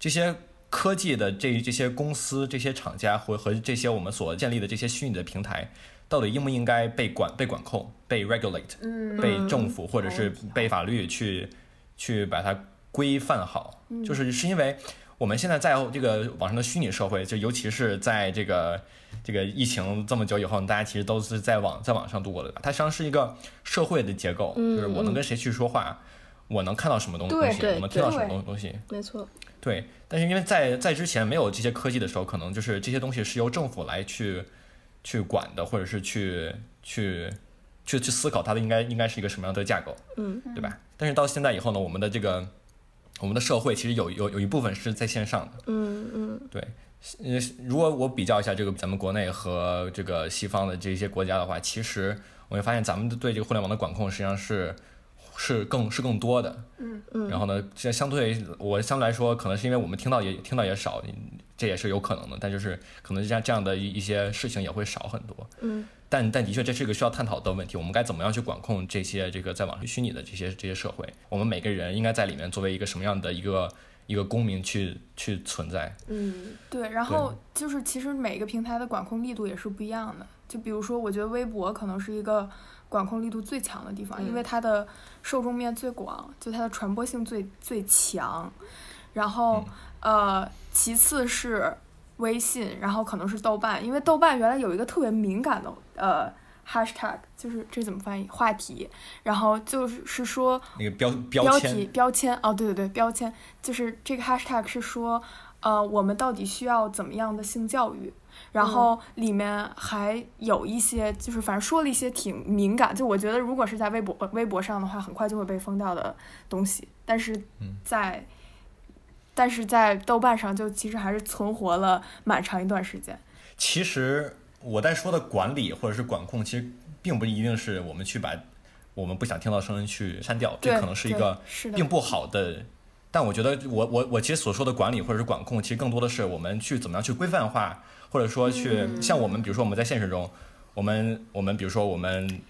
这些科技的这这些公司、这些厂家和和这些我们所建立的这些虚拟的平台，到底应不应该被管、被管控、被 regulate？嗯被政府或者是被法律去去把它规范好，嗯就是是因为我们现在在这个网上的虚拟社会，就尤其是在这个这个疫情这么久以后，大家其实都是在网在网上度过的，它实际上是一个社会的结构，就是我能跟谁去说话，我能看到什么东东西，我能听到什么东东西，没错。对，但是因为在在之前没有这些科技的时候，可能就是这些东西是由政府来去去管的，或者是去去去去思考它的应该应该是一个什么样的架构，嗯，对吧？但是到现在以后呢，我们的这个我们的社会其实有有有一部分是在线上的，嗯嗯对。呃，如果我比较一下这个咱们国内和这个西方的这些国家的话，其实我会发现咱们对这个互联网的管控实际上是是更是更多的。嗯嗯然后呢，这相对我相对来说，可能是因为我们听到也听到也少，这也是有可能的。但就是可能这样这样的一一些事情也会少很多。嗯但但的确这是一个需要探讨的问题，我们该怎么样去管控这些这个在网上虚拟的这些这些社会？我们每个人应该在里面作为一个什么样的一个一个公民去去存在？嗯对，然后就是其实每个平台的管控力度也是不一样的。就比如说，我觉得微博可能是一个管控力度最强的地方，因为它的受众面最广，就它的传播性最最强。然后呃，其次是微信，然后可能是豆瓣，因为豆瓣原来有一个特别敏感的呃 hashtag，就是这怎么翻译话题，然后就是是说那个标标标签题标签哦，对对对，标签就是这个 hashtag 是说，呃，我们到底需要怎么样的性教育？然后里面还有一些，就是反正说了一些挺敏感，就我觉得如果是在微博微博上的话，很快就会被封掉的东西，但是嗯在、但是在豆瓣上就其实还是存活了蛮长一段时间。其实我在说的管理或者是管控，其实并不一定是我们去把我们不想听到的声音去删掉，这可能是一个并不好的。但我觉得我我我其实所说的管理或者是管控，其实更多的是我们去怎么样去规范化，或者说去、嗯像我们，比如说我们在现实中，我们我们比如说我们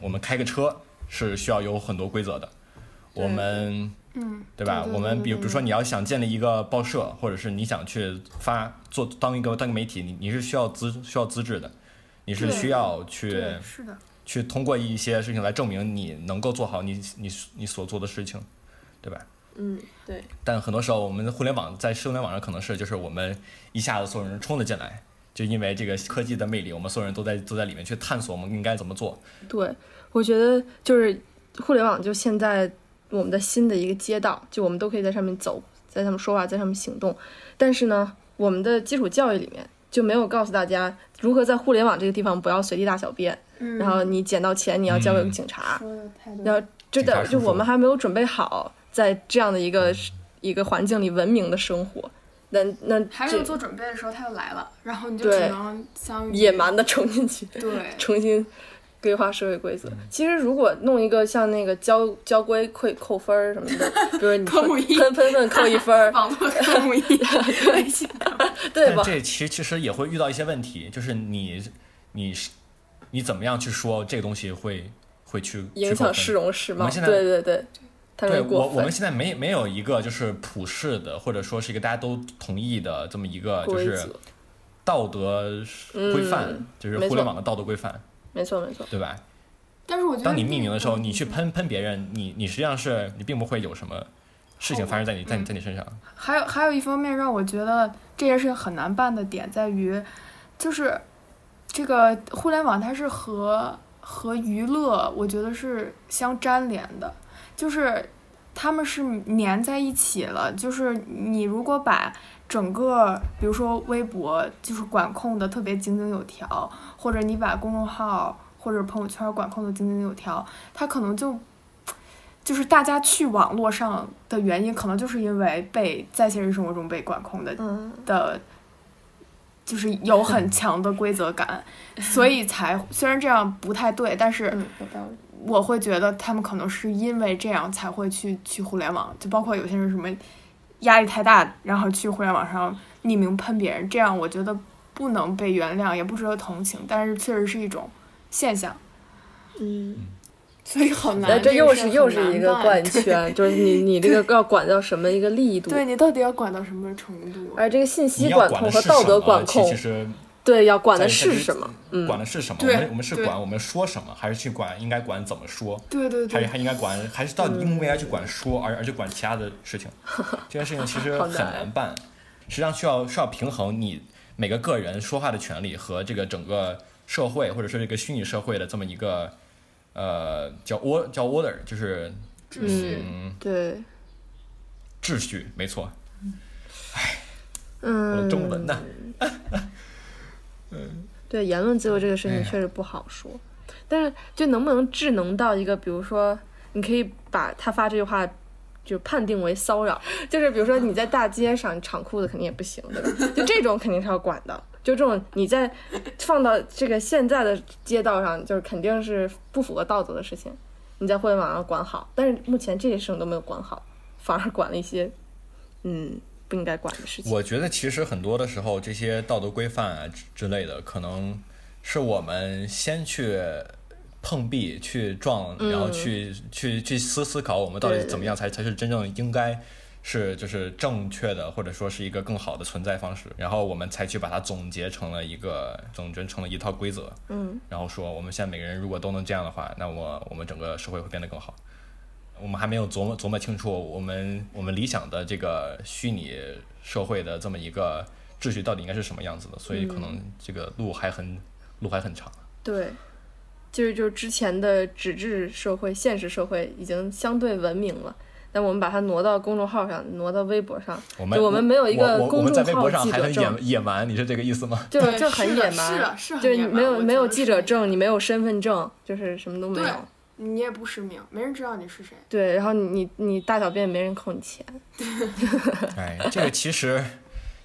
我们开个车是需要有很多规则的，我们嗯，对吧？我们比如比如说你要想建立一个报社，或者是你想去发做当一个当一个媒体，你你是需要资需要资质的，你是需要去，是的，去通过一些事情来证明你能够做好你你你所做的事情，对吧？嗯，对，但很多时候，我们的互联网在互联网上可能是就是我们一下子所有人冲了进来，就因为这个科技的魅力，我们所有人都在都在里面去探索我们应该怎么做。对，我觉得就是互联网就现在我们的新的一个街道，就我们都可以在上面走，在上面说话，在上面行动。但是呢，我们的基础教育里面就没有告诉大家如何在互联网这个地方不要随地大小便，嗯然后你捡到钱你要交给嗯警察，然后真的就我们还没有准备好在这样的一个一个环境里文明的生活。那那还没有做准备的时候，他就来了，然后你就只能相野蛮的冲进去。对，重新规划社会规嗯则。其实如果弄一个像那个交交规会扣分儿什么的，比如你喷喷粪扣一分儿，网络科目一，对吧？这其实其实也会遇到一些问题，就是你你是你怎么样去说这个东西会会去影响市。容市貌，对对对，对我，易过分我们。现在没没有一个就是普世的，或者说是一个大家都同意的这么一个就是，道德规范，嗯就是互联网的道德规范，没错没错，对吧？但是我觉得当你这命名的时候，你去喷喷别人，你你实际上是你并不会有什么事情发生在你在你在你身上。还有还有一方面让我觉得这件事情很难办的点在于，就是这个互联网它是和和娱乐，我觉得是相粘连的，就是他们是粘在一起了。就是你如果把整个，比如说微博，就是管控的特别井井有条，或者你把公众号或者朋友圈管控的井井有条，它可能就就是大家去网络上的原因，可能就是因为被在现实生活中被管控的嗯，的，就是有很强的规则感，所以才虽然这样不太对，但是嗯，有道理。我会觉得他们可能是因为这样才会去去互联网，就包括有些人什么压力太大，然后去互联网上匿名喷别人，这样我觉得不能被原谅，也不值得同情，但是确实是一种现象，嗯，所以好难。哎，这又是又是一个怪圈，就是你 你这个要管到什么一个力度，对你到底要管到什么程度？而这个信息管管控和道？德管控其，实对，要管的是什么？嗯，管的是什么？我们我们是管我们说什么，还是去管应该管怎么说？对对对，还还应该管，还是到底应不应该去管说，而而去管其他的事情？这件事情其实很难难办，实际上需要需要平衡你每个个人说话的权利和这个整个社会或者说这个虚拟社会的这么一个呃叫 or 叫 order，就是秩序。嗯对，秩序，没错。我嗯，的中文呢？对言论自由这个事情确实不好说，但是就能不能智能到一个，比如说，你可以把他发这句话就判定为骚扰，就是比如说你在大街上你敞裤子肯定也不行，对吧？就这种肯定是要管的，就这种你在放到这个现在的街道上，就是肯定是不符合道德的事情，你在互联网上管好。但是目前这些事情都没有管好，反而管了一些嗯不应该管的事情。我觉得其实很多的时候，这些道德规范啊之之类的，可能是我们先去碰壁、去撞，然后去去去思思考，我们到底怎么样才才是真正应该是就是正确的，或者说是一个更好的存在方式，然后我们才去把它总结成了一个总结成了一套规则，嗯，然后说我们现在每个人如果都能这样的话，那我我们整个社会会变得更好。我们还没有琢磨琢磨清楚我们我们理想的这个虚拟社会的这么一个秩序到底应该是什么样子的，所以可能这个路还很路还很长。对，就是就是之前的纸质社会、现实社会已经相对文明了，但我们把它挪到公众号上，挪到微博上，我们就我们没有一个我我我公们在微众号博上还很记者证野野蛮，你是这个意思吗？就 就很野蛮，是的是很就是你没有没有记者证，你没有身份证，就是什么都没有。你也不实名，没人知道你是谁。对，然后你你你大小便没人扣你钱，哎，这个其实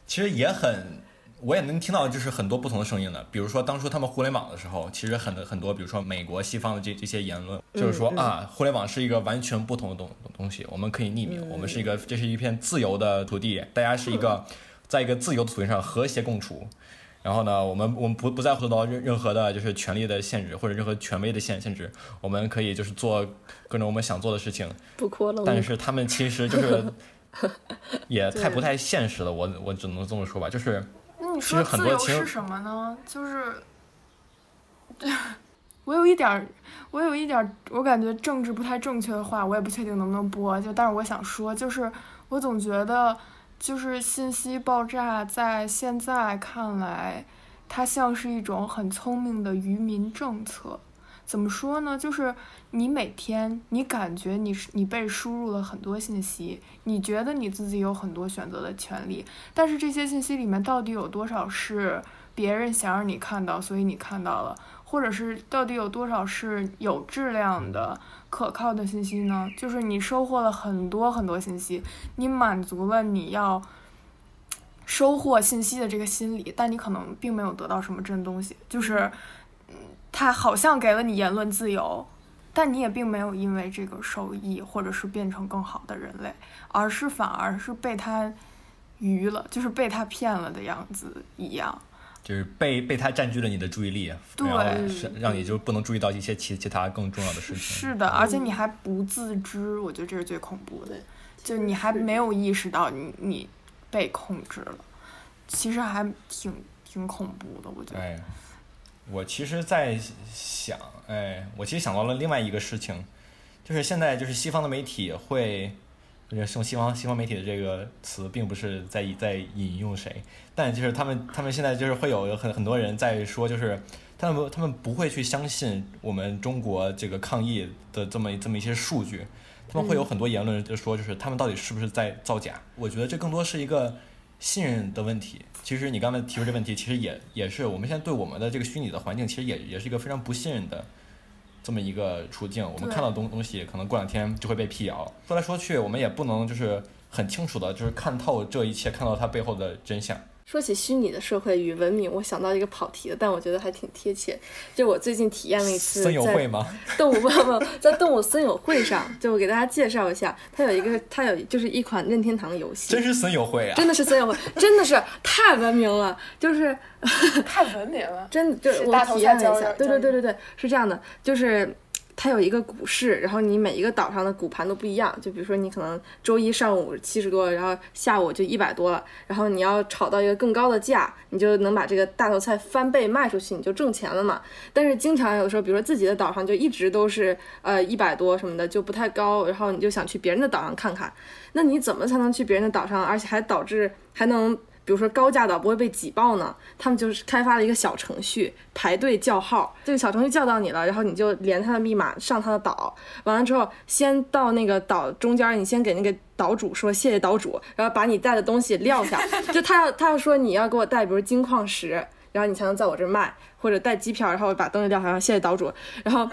其实也很，我也能听到就是很多不同的声音的。比如说当初他们互联网的时候，其实很多很多，比如说美国西方的这这些言论，就是说嗯啊，互联网是一个完全不同的东东西，我们可以匿名，我们是一个这是一片自由的土地，大家是一个在一个自由的土地上和谐共处。然后呢，我们我们不不再受到任任何的就是权力的限制或者任何权威的限限制，我们可以就是做各种我们想做的事情。不哭了。但是他们其实就是 也太不太现实了，我我只能这么说吧，就是那你其实说自由很多情是什么呢？就是，我有一点儿，我有一点儿，我感觉政治不太正确的话，我也不确定能不能播。就但是我想说，就是我总觉得，就是信息爆炸，在现在看来，它像是一种很聪明的愚民政策。怎么说呢？就是你每天，你感觉你你被输入了很多信息，你觉得你自己有很多选择的权利，但是这些信息里面到底有多少是别人想让你看到，所以你看到了，或者是到底有多少是有质量的、可靠的信息呢？就是你收获了很多很多信息，你满足了你要收获信息的这个心理，但你可能并没有得到什么真东西，就是，嗯，他好像给了你言论自由。但你也并没有因为这个受益，或者是变成更好的人类，而是反而是被他愚了，就是被他骗了的样子一样。就是被被他占据了你的注意力，对然后是让你就不能注意到一些其其他更重要的事情。是的，而且你还不自知，我觉得这是最恐怖的。就你还没有意识到你你被控制了，其实还挺挺恐怖的，我觉得。哎，我其实在想，哎，我其实想到了另外一个事情，就是现在就是西方的媒体会，就是用西方西方媒体的这个词，并不是在在引用谁，但就是他们他们现在就是会有有很很多人在说，就是他们他们不会去相信我们中国这个抗疫的这么这么一些数据，他们会有很多言论就说，就是他们到底是不是在造假？我觉得这更多是一个信任的问题。其实你刚才提出这问题，其实也也是我们现在对我们的这个虚拟的环境，其实也也是一个非常不信任的这么一个处境。我们看到东东西，可能过两天就会被辟谣。说来说去，我们也不能就是很清楚的，就是看透这一切，看到它背后的真相。说起虚拟的社会与文明，我想到一个跑题的，但我觉得还挺贴切。就我最近体验了一次森友在会吗？动物不不，在动物森友会上，就我给大家介绍一下，它有一个，它有就是一款任天堂的游戏，真是森友会啊！真的是森友会，真的是太文明了，就是 太文明了。真的，就是我体验了一下，对对对对对，是这样的，就是它有一个股市，然后你每一个岛上的股盘都不一样，就比如说你可能周一上午七十多，然后下午就一百多了，然后你要炒到一个更高的价，你就能把这个大头菜翻倍卖出去，你就挣钱了嘛。但是经常有的时候，比如说自己的岛上就一直都是呃一百多什么的，就不太高，然后你就想去别人的岛上看看，那你怎么才能去别人的岛上，而且还导致还能？比如说高价岛不会被挤爆呢，他们就是开发了一个小程序，排队叫号。这个小程序叫到你了，然后你就连他的密码上他的岛，完了之后先到那个岛中间，你先给那个岛主说谢谢岛主，然后把你带的东西撂下。就他要他要说你要给我带，比如金矿石，然后你才能在我这儿卖，或者带机票，然后把东西撂下，然后谢谢岛主，然后。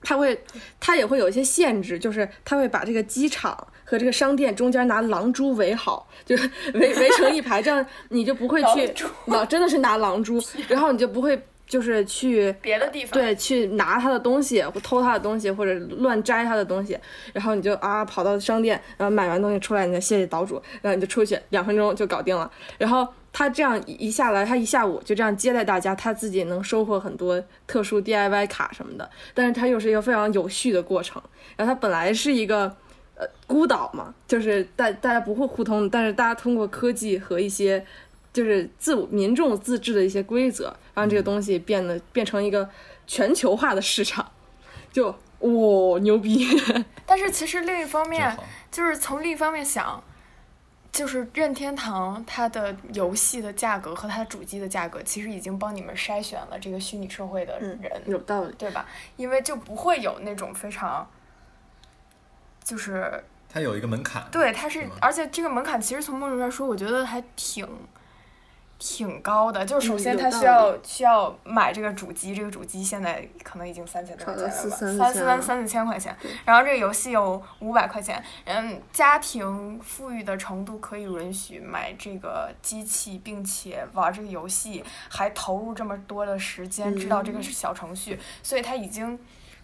他会，他也会有一些限制，就是他会把这个机场和这个商店中间拿狼蛛围好，就是围 围成一排，这样你就不会去老真的是拿狼蛛，然后你就不会就是去别的地方，对，去拿他的东西，或偷他的东西，或者乱摘他的东西，然后你就啊跑到商店，然后买完东西出来，你再谢谢岛主，然后你就出去，两分钟就搞定了。然后他这样一下来，他一下午就这样接待大家，他自己能收获很多特殊 DIY 卡什么的，但是他又是一个非常有序的过程。然后他本来是一个呃孤岛嘛，就是大大家不会互通，但是大家通过科技和一些。就是自民众自治的一些规则，让这个东西变得变成一个全球化的市场，就哇牛逼！但是其实另一方面，就是从另一方面想，就是任天堂它的游戏的价格和它的主机的价格，其实已经帮你们筛选了这个虚拟社会的人，有道理，对吧？因为就不会有那种非常，就是它有一个门槛，对，它是，而且这个门槛其实从某种意义上说，我觉得还挺。挺高的，就是首先它需要需要买这个主机，这个主机现在可能已经三千多块钱了吧，三三三四千块钱。然后这个游戏有五百块钱，嗯，家庭富裕的程度可以允许买这个机器，并且玩这个游戏，还投入这么多的时间，知道这个是小程序，所以它已经。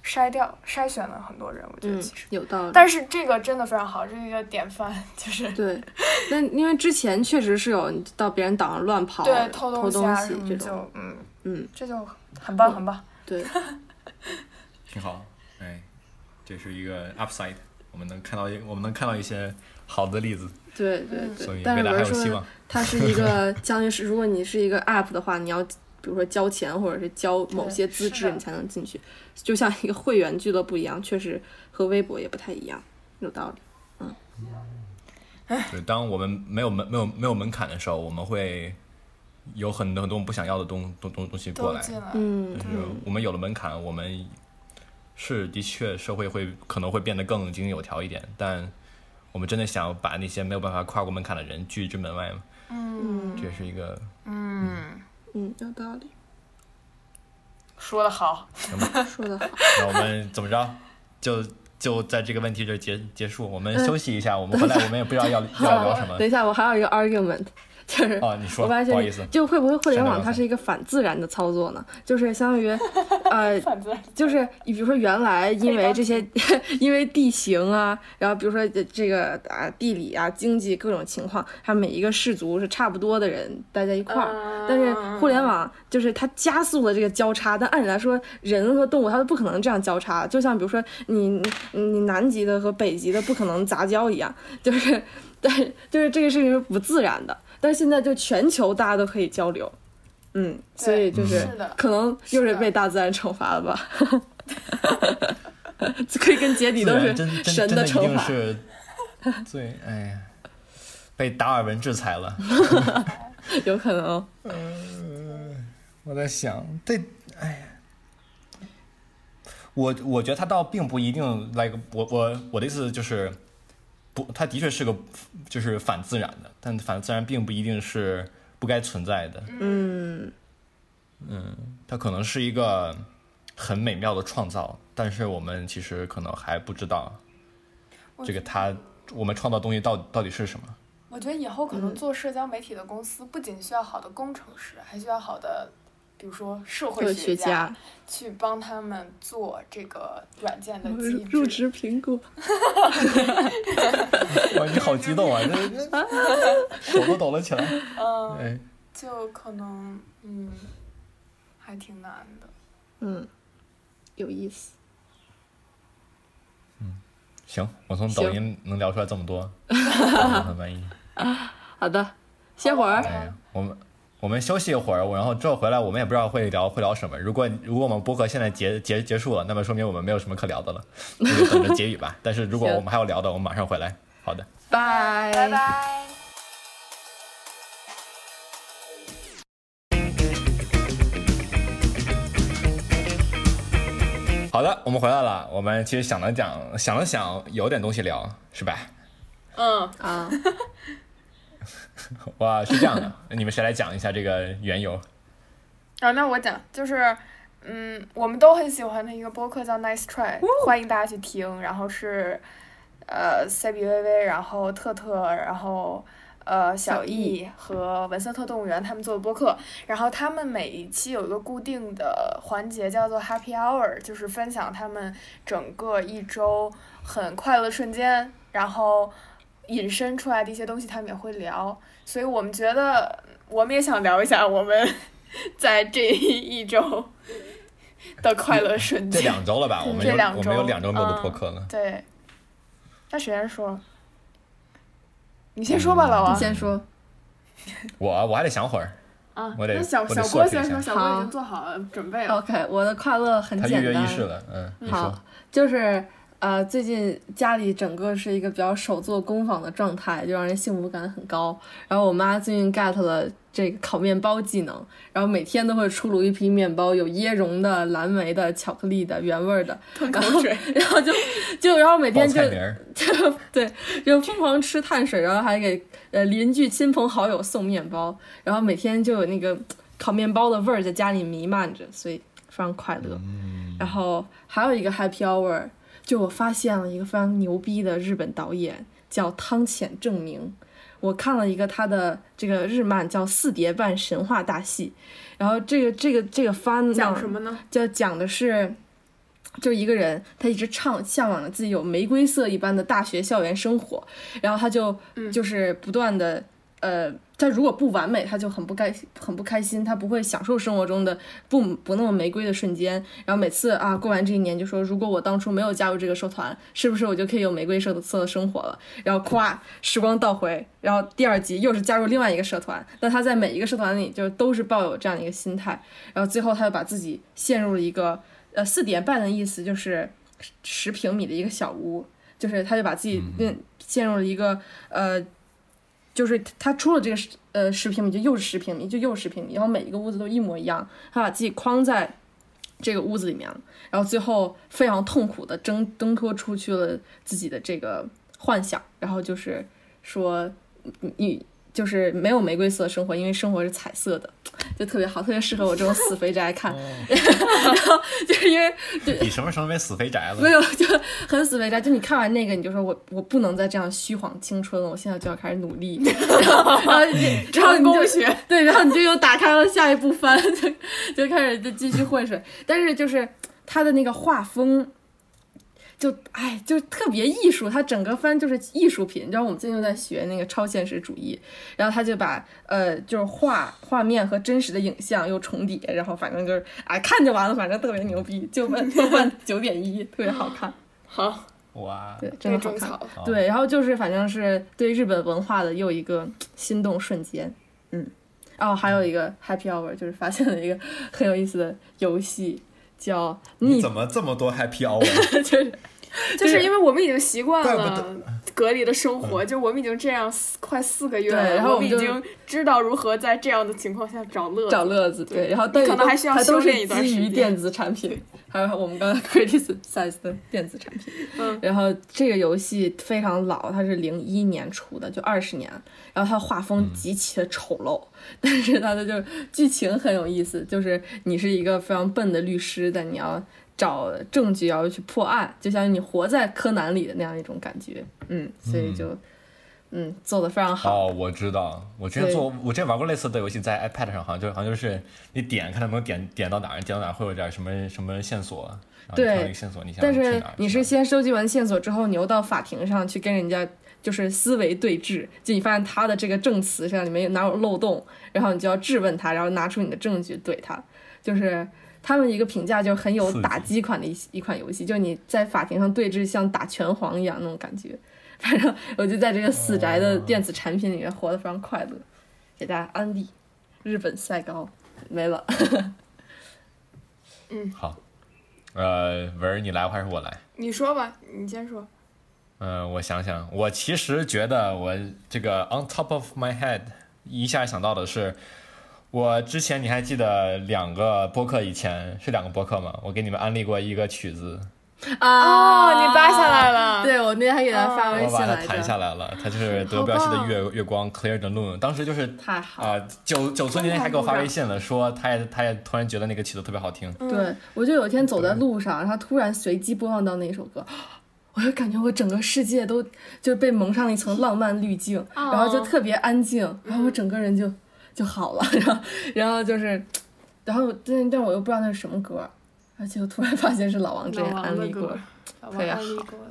筛掉筛选了很多人，我觉得其实有道理。但是这个真的非常好，这是一个典范，就是对。那因为之前确实是有到别人岛上乱跑，对偷东西啊什么，就嗯嗯，这就很棒很棒。对，挺好。哎，这是一个 upside，我们能看到一我们能看到一些好的例子。对对对。所以未来还有希望。它是一个 相当于是，如果你是一个 app 的话，你要。比如说交钱，或者是交某些资质，你才能进去，就像一个会员俱乐部一样，确实和微博也不太一样，有道理。嗯，对，当我们没有门、没有没有门槛的时候，我们会有很多很多不想要的东东东东西过来。嗯，就是我们有了门槛，我们是的确社会会可能会变得更井井有条一点，但我们真的想把那些没有办法跨过门槛的人拒之门外吗？嗯，这是一个嗯。嗯，有道理，说的好，说的好。那我们怎么着，就就在这个问题这结结束，我们休息一下，我们回来我们也不知道要 要聊什么。等一下，我还有一个 argument。就是啊，你说我发现，就会不会互联网它是一个反自然的操作呢？就是相当于，呃，就是你比如说原来因为这些，因为地形啊，然后比如说这个啊地理啊经济各种情况，它每一个氏族是差不多的人待在一块儿。但是互联网就是它加速了这个交叉，但按理来说人和动物它都不可能这样交叉。就像比如说你你南极的和北极的不可能杂交一样，就是 对，就是这个事情是不自然的。但是现在就全球大家都可以交流，嗯，所以就是可能又是被大自然惩罚了吧？可以跟杰底都是神的惩罚，最，哎呀，被达尔文制裁了，有可能。嗯，我在想，这，哎呀，我我觉得他倒并不一定，like 我我我的意思就是。不，它的确是个，就是反自然的，但反自然并不一定是不该存在的。嗯，嗯，它可能是一个很美妙的创造，但是我们其实可能还不知道，这个它我们创造东西到到底是什么。我觉得以后可能做社交媒体的公司，不仅需要好的工程师，还需要好的。比如说社会学家去帮他们做这个软件的机制，入职苹果。哇，你好激动啊！手都抖了起来。嗯，就可能嗯，还挺难的。嗯，有意思。嗯，行，我从抖音能聊出来这么多，很满意。好的，歇会儿。我们。我们休息一会儿，然后之后回来，我们也不知道会聊会聊什么。如果如果我们播客现在结结结束了，那么说明我们没有什么可聊的了，就等着结语吧。但是如果我们还要聊的，我们马上回来。好的，拜拜拜。好的，我们回来了。我们其实想了讲，想了想，有点东西聊，是吧？嗯 啊。哇，是这样的，你们谁来讲一下这个缘由？啊，那我讲，就是，嗯，我们都很喜欢的一个播客叫 Nice Try，欢迎大家去听。然后是，呃，C B V V，然后特特，然后呃小小易易和文森特动物园他们做的播客，然后他们每一期有一个固定的环节叫做 Happy Hour，就是分享他们整个一周很快乐的瞬间，然后引申出来的一些东西，他们也会聊。所以我们觉得，我们也想聊一下我们 在这一周的快乐瞬间这。两周了吧？我们有这两周我们有两周没有录嗯播客了。对，那谁先说？你先说吧，老王。你先说。我我还得想会儿，啊，我得那小小郭先说，小郭已经做好了准备了。OK，我的快乐很简单。跃跃欲试了。嗯，你说好，就是呃，最近家里整个是一个比较手做工坊的状态，就让人幸福感很高。然后我妈最近 get 了这个烤面包技能，然后每天都会出炉一批面包，有椰蓉的、蓝莓的、巧克力的、原味儿的，吞口水。然后就就然后每天就 对，就疯狂吃碳水，然后还给呃邻居、亲朋好友送面包，然后每天就有那个烤面包的味儿在家里弥漫着，所以非常快乐。然后还有一个 happy hour，就我发现了一个非常牛逼的日本导演，叫汤浅正明。我看了一个他的这个日漫叫《四叠半神话大戏》，然后这个这个这个番呢讲什么呢？就讲的是，就一个人，他一直唱向往着自己有玫瑰色一般的大学校园生活，然后他就就是不断的。呃，他如果不完美，他就很不开很不开心，他不会享受生活中的不不那么玫瑰的瞬间。然后每次啊，过完这一年就说，如果我当初没有加入这个社团，是不是我就可以有玫瑰色的色的生活了？然后咵，时光倒回，然后第二集又是加入另外一个社团，那他在每一个社团里就都是抱有这样的一个心态，然后最后他就把自己陷入了一个呃四点半的意思就是十平米的一个小屋，就是他就把自己嗯陷入了一个呃，就是他出了这个十呃十平米就又是十平米就又是十平米，然后每一个屋子都一模一样，他把自己框在这个屋子里面，然后最后非常痛苦的挣挣脱出去了自己的这个幻想，然后就是说你就是没有玫瑰色生活，因为生活是彩色的，就特别好，特别适合我这种死肥宅 看。然后就是因为你什么时候没死肥宅了？没有就很死肥宅，就你看完那个你就说我我不能再这样虚晃青春了，我现在就要开始努力，然后然后你然后你就学。对，然后你就又打开了下一部番，就就开始就继续混水。但是就是他的那个画风，就哎，就特别艺术，它整个番就是艺术品。你知道我们最近又在学那个超现实主义，然后他就把呃就是画画面和真实的影像又重叠，然后反正就是哎看就完了，反正特别牛逼，就问豆瓣 九点一，特别好看，好，哇，对，真的好看。对，然后就是反正是对日本文化的又一个心动瞬间，嗯，然后还有一个 happy hour，就是发现了一个很有意思的游戏，叫逆，你怎么这么多 happy hour？就是 就是因为我们已经习惯了隔离的生活，就我们已经这样四快四个月了，然后我们已经知道如何在这样的情况下找乐子。找乐子，对，然后但可能还需要都是修炼一段基于时间。电子产品，还有我们刚才 criticize 的电子产品，嗯，然后这个游戏非常老，它是零一年出的，就二十年，然后它画风极其的丑陋，但是它的就是剧情很有意思，就是你是一个非常笨的律师，但你要找证据，然后去破案，就像你活在柯南里的那样一种感觉，嗯，所以就嗯。做的非常好，哦，我知道，我之前做，我之前玩过类似的游戏，在 iPad 上，好像就好像就是你点看能不能点点到哪儿，点到哪儿会有点什么什么线索，然后看到一个线索，你想但是你是先收集完线索之后，你又到法庭上去跟人家就是思维对峙，就你发现他的这个证词上里面有哪有漏洞，然后你就要质问他，然后拿出你的证据怼他，就是。他们一个评价就很有打击款的一一款游戏，就你在法庭上对峙像打拳皇一样那种感觉。反正我就在这个死宅的电子产品里面活得非常快乐，给大家安利日本赛高没了。嗯好，呃，文儿你来还是我来？你说吧，你先说。嗯、我想想，我其实觉得我这个 on top of my head 一下想到的是，我之前你还记得两个播客以前是两个播客吗？我给你们安利过一个曲子，啊哦，你扒下来了。对我那天还给他发微信来着。把它弹下来了，它就是德彪西的月月光 Clear the Moon，当时就是太好。了啊，九九村年还给我发微信了，说他也他也突然觉得那个曲子特别好听，对，我就有一天走在路上，然后突然随机播放到那首歌，我就感觉我整个世界都就被蒙上了一层浪漫滤镜，然后就特别安静，然后我整个人就就好了，然后然后就是，然后但但我又不知道那是什么歌，而且我突然发现是老王之前老王的歌安利过，老特别好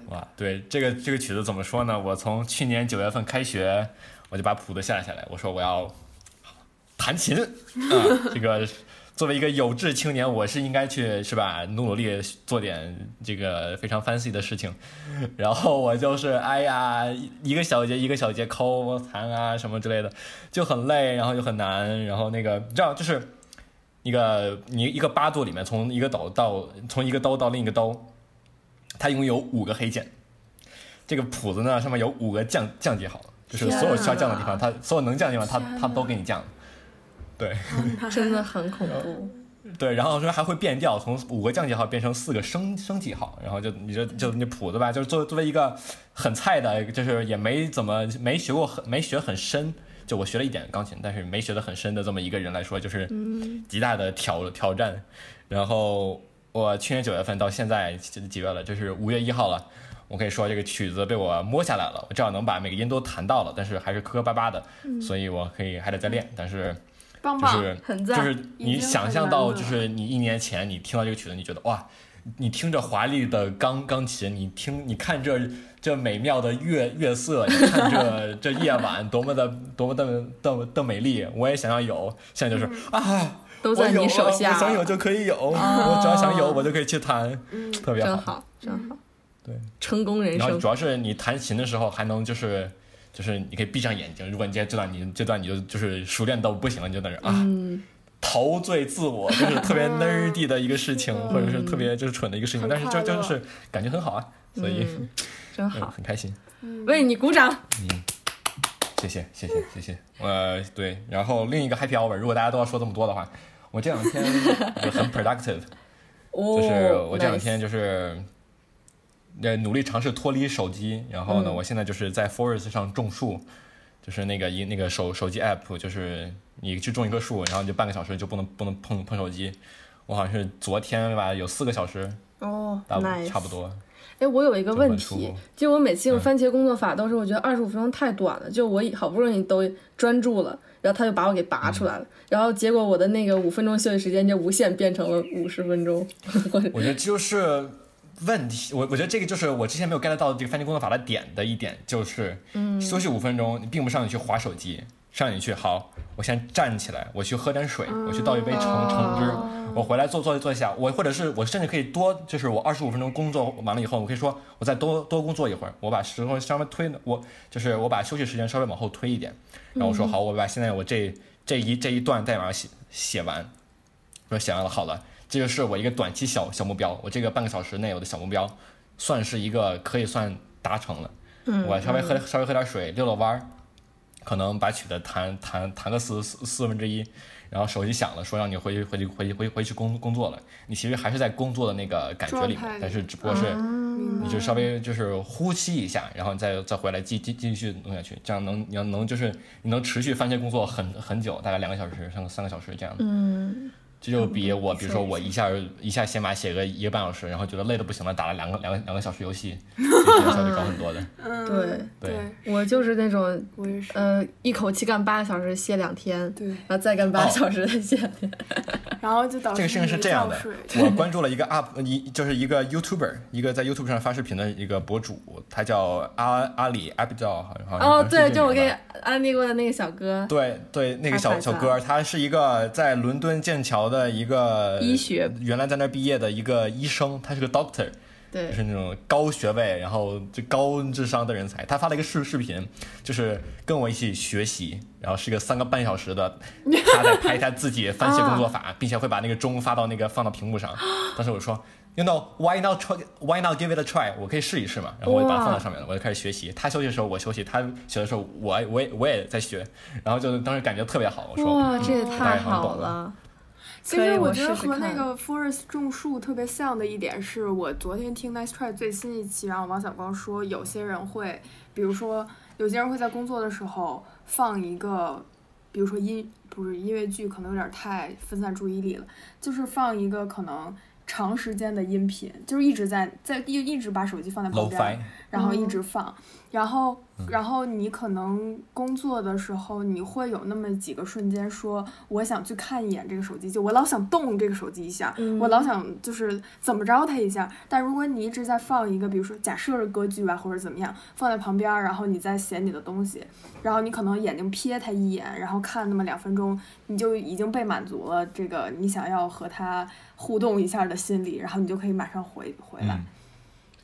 哇，对这个这个曲子怎么说呢？我从去年九月份开学，我就把谱子下下来，我说我要弹琴啊，这个作为一个有志青年，我是应该去是吧，努努力做点这个非常 fancy 的事情。然后我就是 哎呀，一个小节一个小节抠弹啊什么之类的，就很累，然后就很难。然后那个你知道就是。一个你一个八度里面，从一个哆到从一个哆到另一个哆，它一共有五个黑键。这个谱子呢，上面有五个降降级号，就是所有需要降的地方，它所有能降的地方，它它都给你降。对 真的很恐怖。对，然后说还会变调，从五个降记号变成四个升升记号，然后就你就就你谱子吧，就是作作为一个很菜的，就是也没怎么没学过很没学很深。就我学了一点钢琴，但是没学得很深的这么一个人来说，就是极大的挑挑战。然后我去年九月份到现在几几月了？就是五月一号了。我可以说这个曲子被我摸下来了，我至少能把每个音都弹到了，但是还是磕磕巴巴的，所以我可以还得再练。但是就是很赞就是你想象到，就是你一年前你听到这个曲子，你觉得哇，你听着华丽的钢钢琴，你听你看这这美妙的月月色，你看这 这夜晚多么的多么的的的美丽，我也想要有。现在就是、啊，都在你手下想有就可以有，我只要想有，我就可以去弹，特别。好，真好。对，成功人生然后主。要是你弹琴的时候还能就是。就是你可以闭上眼睛，如果你这这段你这段你就就是熟练到不行了，你就在那啊，嗯，陶醉自我，就是特别 nerdy 的一个事情，或者是特别就是蠢的一个事情，很但是就就是感觉很好啊，所以嗯真嗯好，很开心。为你鼓掌。嗯，谢谢谢谢谢谢。呃，对，然后另一个 happy hour，如果大家都要说这么多的话，我这两天 就很 productive，哦，就是我这两天就是。呃，努力尝试脱离手机，然后呢，嗯我现在就是在 Forest 上种树，就是那个一那个手手机 app，就是你去种一棵树，然后你就半个小时就不能不能碰碰手机。我好像是昨天吧，有四个小时，哦大不，nice，差不多。哎，我有一个问题就我每次用嗯番茄工作法都是我觉得二十五分钟太短了，就我好不容易都专注了，然后他就把我给拔出嗯来了，然后结果我的那个五分钟休息时间就无限变成了五十分钟。我觉得就是问题，我我觉得这个就是我之前没有 get 到这个番茄工作法的点的一点，就是休息五分钟，你并不是让你去划手机，是让你去好，我先站起来，我去喝点水，我去倒一杯橙橙汁，我回来坐坐坐一下，我或者是我甚至可以多，就是我二十五分钟工作完了以后，我可以说我再多多工作一会儿，我把时候稍微推，我就是我把休息时间稍微往后推一点，然后我说好，我把现在我这这一这一段代码写写完，说写完了，好了。这个是我一个短期小小目标，我这个半个小时内我的小目标，算是一个可以算达成了。嗯我稍微喝稍微喝点水，溜溜弯儿，可能把曲子弹弹弹个四四四分之一，然后手机响了，说让你回去回去回去回回去工工作了，你其实还是在工作的那个感觉里面但是只不过是你就稍微就是呼吸一下，然后再再回来继继继续弄下去，这样能你要能就是你能持续番茄工作很很久，大概两个小时、三个三个小时这样。嗯，这就比我，比如说我一下一下写码写个一个半小时，然后觉得累的不行了，打了两个两个两个小时游戏，这个效率高很多的。嗯，对。对，我就是那种我也是，呃一口气干八个小时歇两天，对，然后再干八个小时再歇两天。然后就导致这个事情是这样的我关注了一个 up 一就是一个 YouTuber，一个在 YouTube 上发视频的一个博主，他叫阿阿里 Abdul，好像好像哦，对，就我给你安利过的那个小哥，对对，那个小小哥，他是一个在伦敦剑桥的一个医学原来在那儿毕业的一个医生，他是个 doctor，对就是那种高学位，然后就高智商的人才。他发了一个视视频，就是跟我一起学习，然后是个三个半小时的，他在拍他自己番茄工作法，并且会把那个钟发到那个放到屏幕上。当时我说。You know why not try? Why not give it a try? 我可以试一试嘛。然后我就把它放在上面了，我就开始学习。他休息的时候我休息，他学的时候我我也我也在学。然后就当时感觉特别好。我说哇，这也太好了。其可以我实我觉得和那个 Forest 种树特别像的一点是，我昨天听 Nice Try 最新一期，然后王小光说，有些人会，比如说有些人会在工作的时候放一个，比如说音不是音乐剧，可能有点太分散注意力了，就是放一个可能长时间的音频，就是一直在在一一直把手机放在旁边然后一嗯。直放，然后嗯。然后你可能工作的时候，你会有那么几个瞬间说，我想去看一眼这个手机，就我老想动这个手机一下，嗯。我老想就是怎么着它一下。但如果你一直在放一个，比如说假设是歌剧吧，或者怎么样，放在旁边儿，然后你在写你的东西，然后你可能眼睛瞥它一眼，然后看那么两分钟，你就已经被满足了这个你想要和它互动一下的心理，然后你就可以马上回回来，嗯，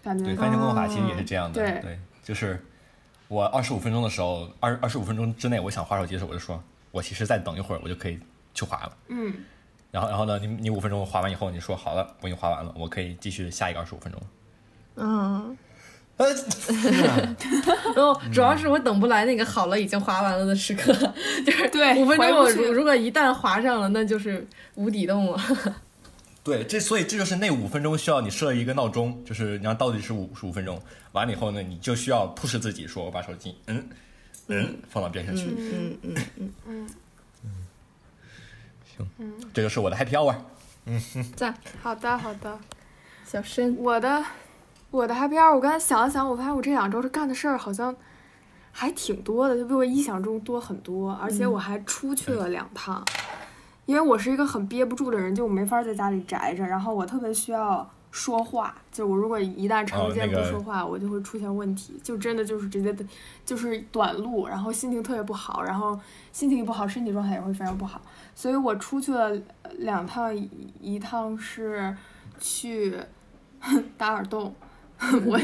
感觉对，翻成功法其实也是这样的，对对，就是我二十五分钟的时候，二二十五分钟之内，我想划手机的时候，我就说，我其实再等一会儿，我就可以去划了。嗯。然后，然后呢，你你五分钟划完以后，你说好了，我已经划完了，我可以继续下一个二十五分钟。嗯，呃，然后 主要是我等不来那个好了已经划完了的时刻，就是对五分钟我如如果一旦划上了，那就是无底洞了。对，这所以这就是那五分钟需要你设一个闹钟，就是你要到底是五十五分钟，完了以后呢，你就需要 push 自己，说我把手机嗯嗯放到边上去。嗯嗯 嗯嗯嗯行，这就是我的 happy hour 嗯。赞，好的，好的。小申，我的我的 happy hour，我刚才想了想，我发现我这两周是干的事儿好像还挺多的，就比我意想中多很多，而且我还出去了两趟。因为我是一个很憋不住的人，就我没法在家里宅着，然后我特别需要说话，就我如果一旦长时间哦那个不说话，我就会出现问题，就真的就是直接的，就是短路，然后心情特别不好，然后心情一不好，身体状态也会非常不好，所以我出去了呃两趟，一一趟是去 打耳洞，我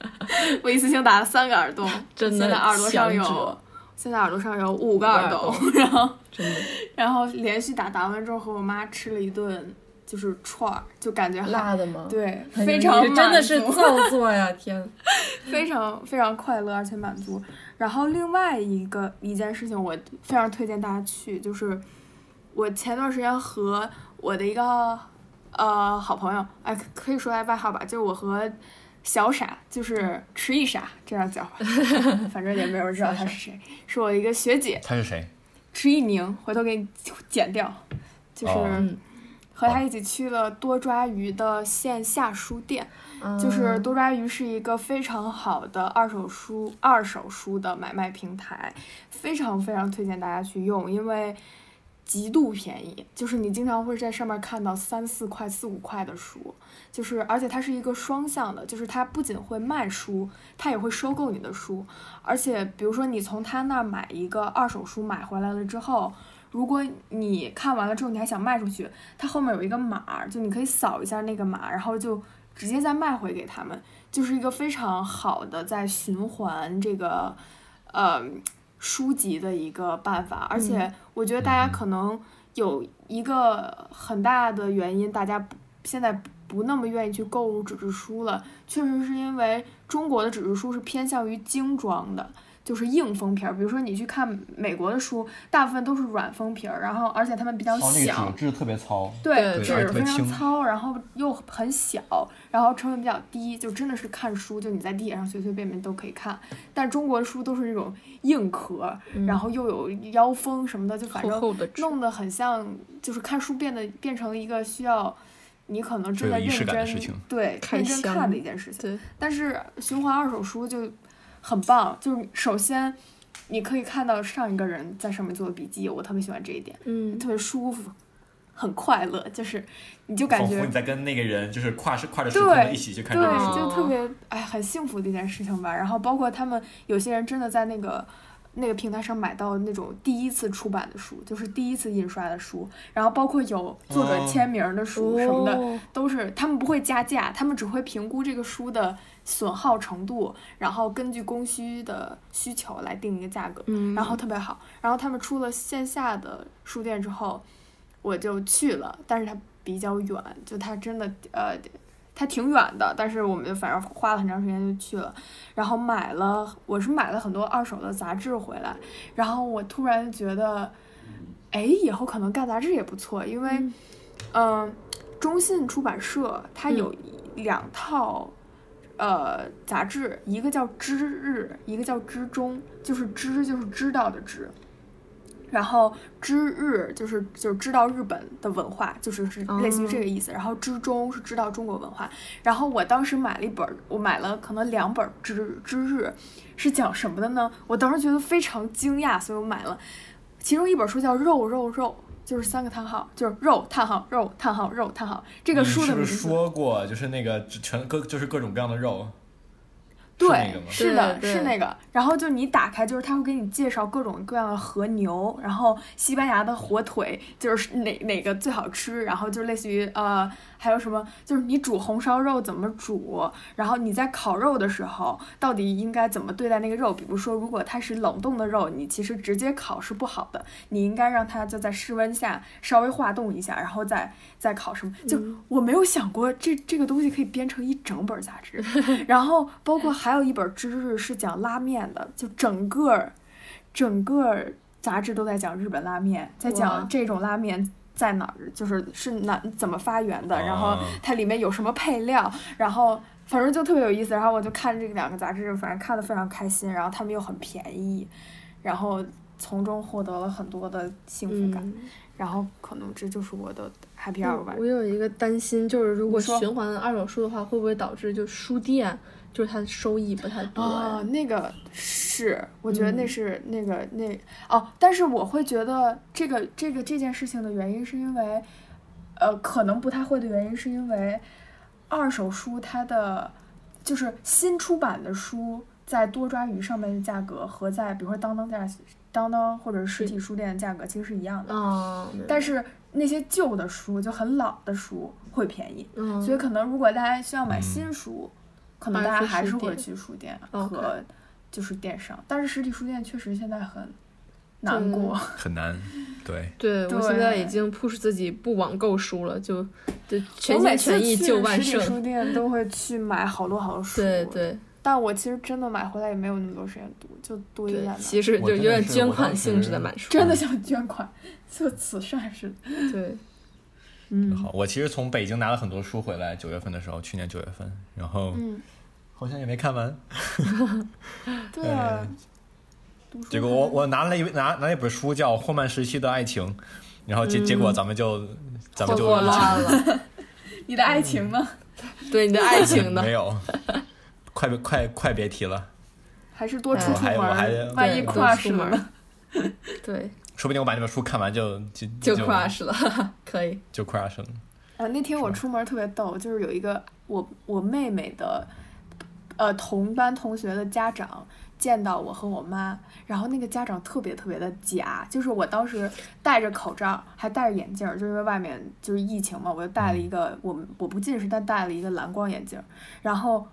我一次性打了三个耳洞，真的耳朵上有现在耳朵上有五个耳洞，然后 真的然后连续打打完之后和我妈吃了一顿就是串儿，就感觉还辣的吗？对非常真的是造作呀！天，非常非常快乐而且满足。然后另外一个一件事情，我非常推荐大家去，就是我前段时间和我的一个呃好朋友，哎，可以说他外号吧，就是我和小傻，就是迟一傻这样叫吧，反正也没有人知道他是谁，是我一个学姐他是谁？迟一宁，回头给你剪掉，就是。和他一起去了多抓鱼的线下书店，就是嗯多抓鱼是一个非常好的二手书二手书的买卖平台，非常非常推荐大家去用，因为极度便宜，就是你经常会在上面看到三四块、四五块的书，就是而且它是一个双向的，就是它不仅会卖书，它也会收购你的书，而且比如说你从他那儿买一个二手书买回来了之后。如果你看完了之后你还想卖出去，它后面有一个码儿，就你可以扫一下那个码，然后就直接再卖回给他们，就是一个非常好的在循环这个呃书籍的一个办法。而且我觉得大家可能有一个很大的原因，大家不现在不那么愿意去购入纸质书了，确实是因为中国的纸质书是偏向于精装的。就是硬封皮儿，比如说你去看美国的书，大部分都是软封皮儿，然后而且它们比较哦，那小，个纸质特别糙。对，对纸非常糙，然后又很小，然后成本比较低，就真的是看书，就你在地铁上随随便便都可以看。但中国的书都是那种硬壳，然后又有腰封什么的，就反正弄得很像，就是看书变得变成一个需要你可能真的认真事情对认真看的一件事情。对，但是循环二手书就很棒，就是首先你可以看到上一个人在上面做的笔记，我特别喜欢这一点。嗯，特别舒服，很快乐，就是你就感觉仿佛你在跟那个人就是跨时跨着时空一起去看这本书。就特别哎很幸福的一件事情吧。然后包括他们有些人真的在那个。那个平台上买到那种第一次出版的书，就是第一次印刷的书，然后包括有作者哦签名的书什么的，哦都是他们不会加价，他们只会评估这个书的损耗程度，然后根据供需的需求来定一个价格。嗯，然后特别好。然后他们出了线下的书店之后，我就去了，但是它比较远，就它真的呃，它挺远的，但是我们就反正花了很长时间就去了，然后买了，我是买了很多二手的杂志回来，然后我突然觉得，哎，以后可能干杂志也不错，因为，嗯嗯、中信出版社它有两套。呃，杂志一个叫知日，一个叫知中，就是知就是知道的知。然后知日就是就是知道日本的文化，就是是类似于这个意思。然后知中是知道中国文化。然后我当时买了一本，我买了可能两本知知日，是讲什么的呢？我当时觉得非常惊讶，所以我买了。其中一本书叫《肉肉肉》，就是三个叹号，就是肉叹号肉叹号肉叹号。这个书的名字说过，就是那个全各就是各种各样的肉。对，是的，是那个。然后就你打开，就是他会给你介绍各种各样的和牛，然后西班牙的火腿就是哪哪个最好吃，然后就类似于呃。还有什么？就是你煮红烧肉怎么煮？然后你在烤肉的时候，到底应该怎么对待那个肉？比如说，如果它是冷冻的肉，你其实直接烤是不好的，你应该让它就在室温下稍微化冻一下，然后再再烤。什么？就我没有想过这这个东西可以编成一整本杂志。然后包括还有一本知识是讲拉面的，就整个整个杂志都在讲日本拉面，在讲这种拉面。在哪儿？就是是哪怎么发源的？然后它里面有什么配料？然后反正就特别有意思。然后我就看这两个杂志，反正看的非常开心。然后他们又很便宜，然后从中获得了很多的幸福感。然后可能这就是我的 happy hour 吧。我有一个担心，就是如果循环二手书的话，会不会导致就书店？就是它的收益不太多啊，那个是，我觉得那是那个那哦，但是我会觉得这个这个这件事情的原因是因为，呃，可能不太会的原因是因为，二手书它的就是新出版的书在多抓鱼上面的价格和在比如说当当价当当或者实体书店的价格其实是一样的啊，但是那些旧的书就很老的书会便宜，所以可能如果大家需要买新书。可能大家还是会去书店和就是电商，但是实体书店确实现在很难过，很难。对，对我现在已经 push 自己不网购书了，就就全心全意就万圣。书店都会去买好多好多书，对对。但我其实真的买回来也没有那么多时间读，就读一点。其实就有点捐款性质的买书，真的像捐款，做慈善似的。对。嗯，好，我其实从北京拿了很多书回来，九月份的时候，去年九月份，然后好像也没看完。对啊，结果我我拿了一拿拿一本书叫《霍曼时期的爱情》，然后结结果咱们就咱们就烂了。你的爱情呢？对你的爱情呢？没有，快别快快别提了。还是多出出门，万一跨出门。对。说不定我把那本书看完就就就 crush 了，可以就 crush 了。啊，那天我出门特别逗，就是有一个我我妹妹的呃同班同学的家长见到我和我妈，然后那个家长特别特别的假，就是我当时戴着口罩还戴着眼镜，就因为外面就是疫情嘛，我就戴了一个我我不近视，但戴了一个蓝光眼镜，然后。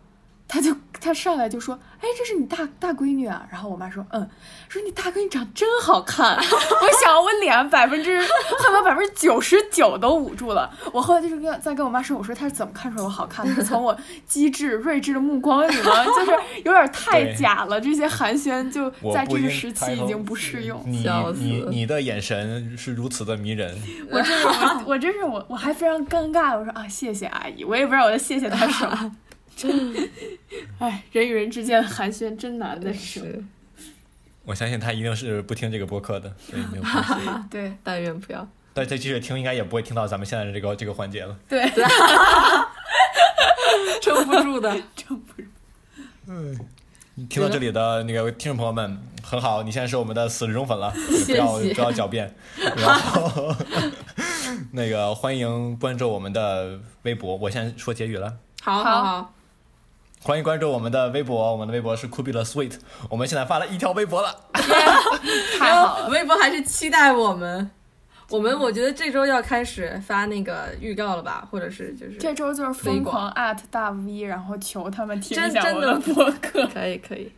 他就他上来就说：“哎，这是你大大闺女啊。”然后我妈说：“嗯，说你大闺女长真好看。”我想我脸百分之恨不得百分之九十九都捂住了。我后来就是跟在跟我妈说：“我说她是怎么看出来我好看的？是从我机智睿智的目光里吗？就是有点太假了。这些寒暄就在这个时期已经不适用。你你你的眼神是如此的迷人。我真是我我真是我我还非常尴尬。我说啊，谢谢阿姨。我也不知道我在谢谢她什么。哎，人与人之间的寒暄真难的是。我相信他一定是不听这个播客的，所以没有关系。对，但愿不要。但他继续听，应该也不会听到咱们现在的这个这个环节了。对，撑不住的，撑不住。嗯，听到这里的那个听众朋友们，很好，你现在是我们的死忠粉了，不要不要狡辩。然后，那个欢迎关注我们的微博，我先说结语了。好好好。欢迎关注我们的微博，我们的微博是酷比的 sweet。我们现在发了一条微博了，太好了！微博还是期待我们。我们我觉得这周要开始发那个预告了吧，或者是就是这周就是疯狂 at 大 V，然后求他们听一下我的播客。可以可以。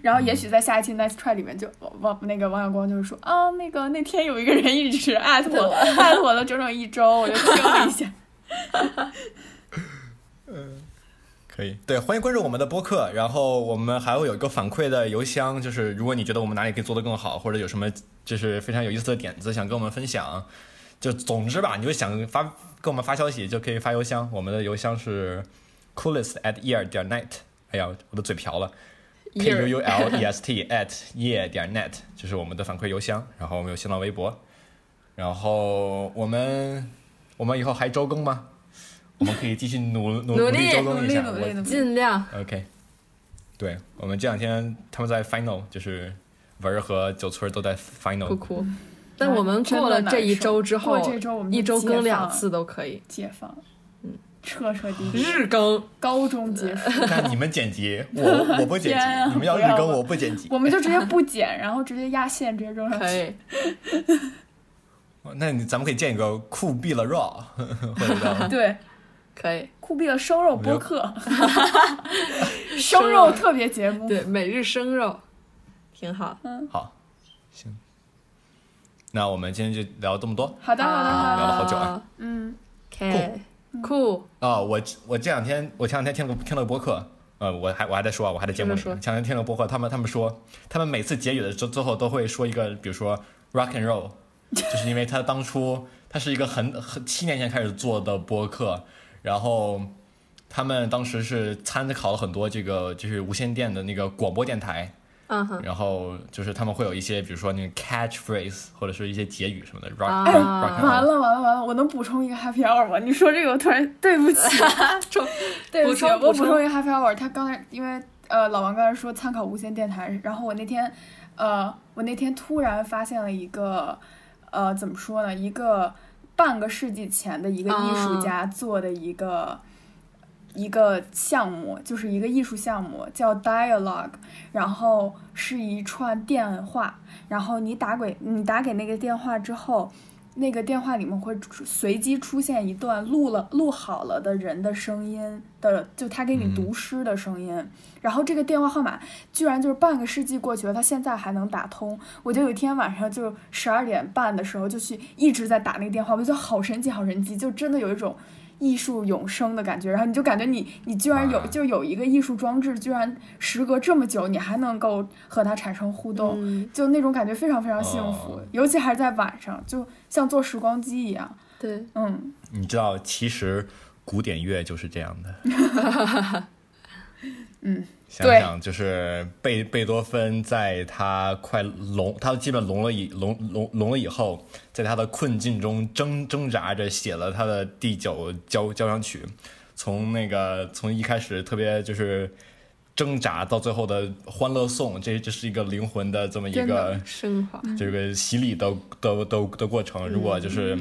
然后也许在下一期 nice try 里面就王那个王小光就是说啊，那个那天有一个人一直艾 特我艾特我了整整一周，我就听了一下。嗯。可以，对，欢迎关注我们的播客。然后我们还会有一个反馈的邮箱，就是如果你觉得我们哪里可以做得更好，或者有什么就是非常有意思的点子想跟我们分享，就总之吧，你就想发跟我们发消息就可以发邮箱。我们的邮箱是 coolest at year 点 net。哎呀，我的嘴瓢了 k u u l e s t at 夜点 net，这是我们的反馈邮箱。然后我们有新浪微博，然后我们我们以后还周更吗？我们可以继续努 努努力力周更一下。我努力努力。努力尽量。OK，对我们这两天他们在 final，就是文儿和九村都在 final 哭。哭。但我们过了这一周之后这周我，们一周更两次都可以，解放，嗯，彻彻底底。日更。高中结束，那你们剪辑，我我不剪辑你们要日更我不剪辑。我们就直接不剪，然后直接压线，直接扔上可去。以，那你咱们可以建一个酷毙了 raw，或者叫对，可以，酷毙了生肉播客，生肉特别节目。对，每日生肉，挺好。嗯好，行。那我们今天就聊这么多好的，好的，好的。聊了好久啊。嗯，OK，酷，啊！我我这两天我前两天听了听了个播客，呃，我还我还在说啊，我还在节目里。前两天听了播客，他们他们说，他们每次结语的最最后都会说一个，比如说 rock and roll，就是因为他当初他是一个很很七年前开始做的播客，然后他们当时是参考了很多这个就是无线电的那个广播电台，嗯哼，然后就是他们会有一些比如说那个 catchphrase 或者是一些结语什么的 rock、啊完。了，完了，完了！我能补充一个 happy hour 吗？你说这个，我突然对不起，对不起，我补充一个 happy hour。他刚才因为呃，老王刚才说参考无线电台，然后我那天呃，我那天突然发现了一个呃，怎么说呢？一个半个世纪前的一个艺术家做的一个。一个项目就是一个艺术项目，叫 Dialogue，然后是一串电话，然后你打给你打给那个电话之后，那个电话里面会随机出现一段录了录好了的人的声音的，就他给你读诗的声音。然后这个电话号码居然就是半个世纪过去了，他现在还能打通。我就有一天晚上就十二点半的时候就去一直在打那个电话，我觉得好神奇，好神奇，就真的有一种。艺术永生的感觉，然后你就感觉你你居然有啊就有一个艺术装置，居然时隔这么久，你还能够和它产生互动，嗯，就那种感觉非常非常幸福，哦。尤其还是在晚上，就像坐时光机一样。对，嗯，你知道，其实古典乐就是这样的。嗯，想想就是贝贝多芬在他快聋，他基本聋了以聋聋聋了以后，在他的困境中挣挣扎着写了他的第九交交响曲，从那个从一开始特别就是挣扎到最后的欢乐颂，这这是一个灵魂的这么一个升华，这个洗礼的的的的过程。如果就是、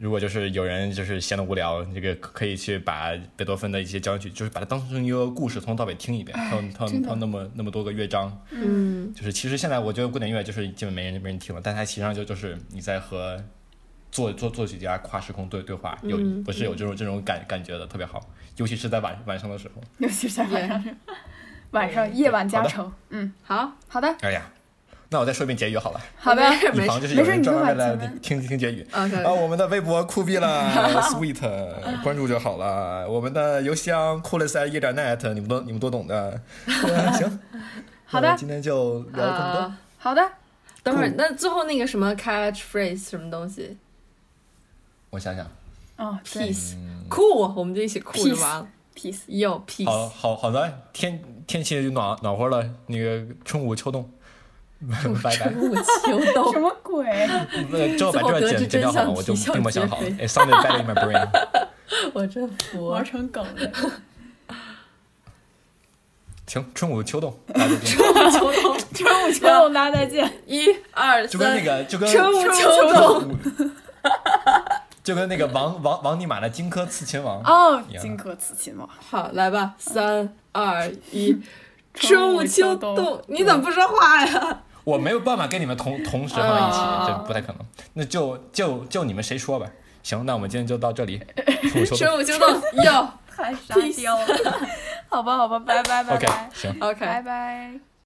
如果就是有人就是闲得无聊，这个可以去把贝多芬的一些交响曲，就是把它当成一个故事从头到尾听一遍。它有它有真的。它那么那么多个乐章，嗯，就是其实现在我觉得古典音乐就是基本没人没人听了，但它实际上就就是你在和作作作曲家跨时空对对话，有嗯不是有这种这种感感觉的，特别好，尤其是在晚晚上的时候。尤其是在晚上，晚上夜晚加成。嗯，好，好的，哎呀，那我再说一遍结语好了，好的，以没事防就是有人专门为了把前面听听结语。啊，我们的微博酷毙了，sweet，关注就好了。我们的邮箱 coolest 一点 net，你们都你们都懂的。对 行，好的那今天就聊这么多。啊，好的，等会儿酷那最后那个什么 catchphrase 什么东西我想想，哦对，peace 嗯，酷，我们就一起酷就完了。，peace，有好 peace，好好好的，天天气就暖暖和了，那个春捂秋冬，拜拜。春秋什，么鬼？那，之后把这段剪剪掉好了，我就并没想好。It sounded better in my brain。我真服玩。成梗了。行，春捂秋冻，大家再见。秋冻，春捂秋冻，大家再见。一二三就跟那，个，就跟春捂秋冻，就跟那个王王王尼玛的荆轲刺秦王。哦荆轲刺秦王。好，来吧，三二一，春捂秋秋冬冬，你怎么不说话呀？我没有办法跟你们同 同时放在一起，啊这不太可能。那就就就你们谁说吧。行，那我们今天就到这里。春捂秋冬春捂秋冬，哟太沙雕了。好吧，好吧，拜拜，拜 OK，拜，行。，OK，拜拜。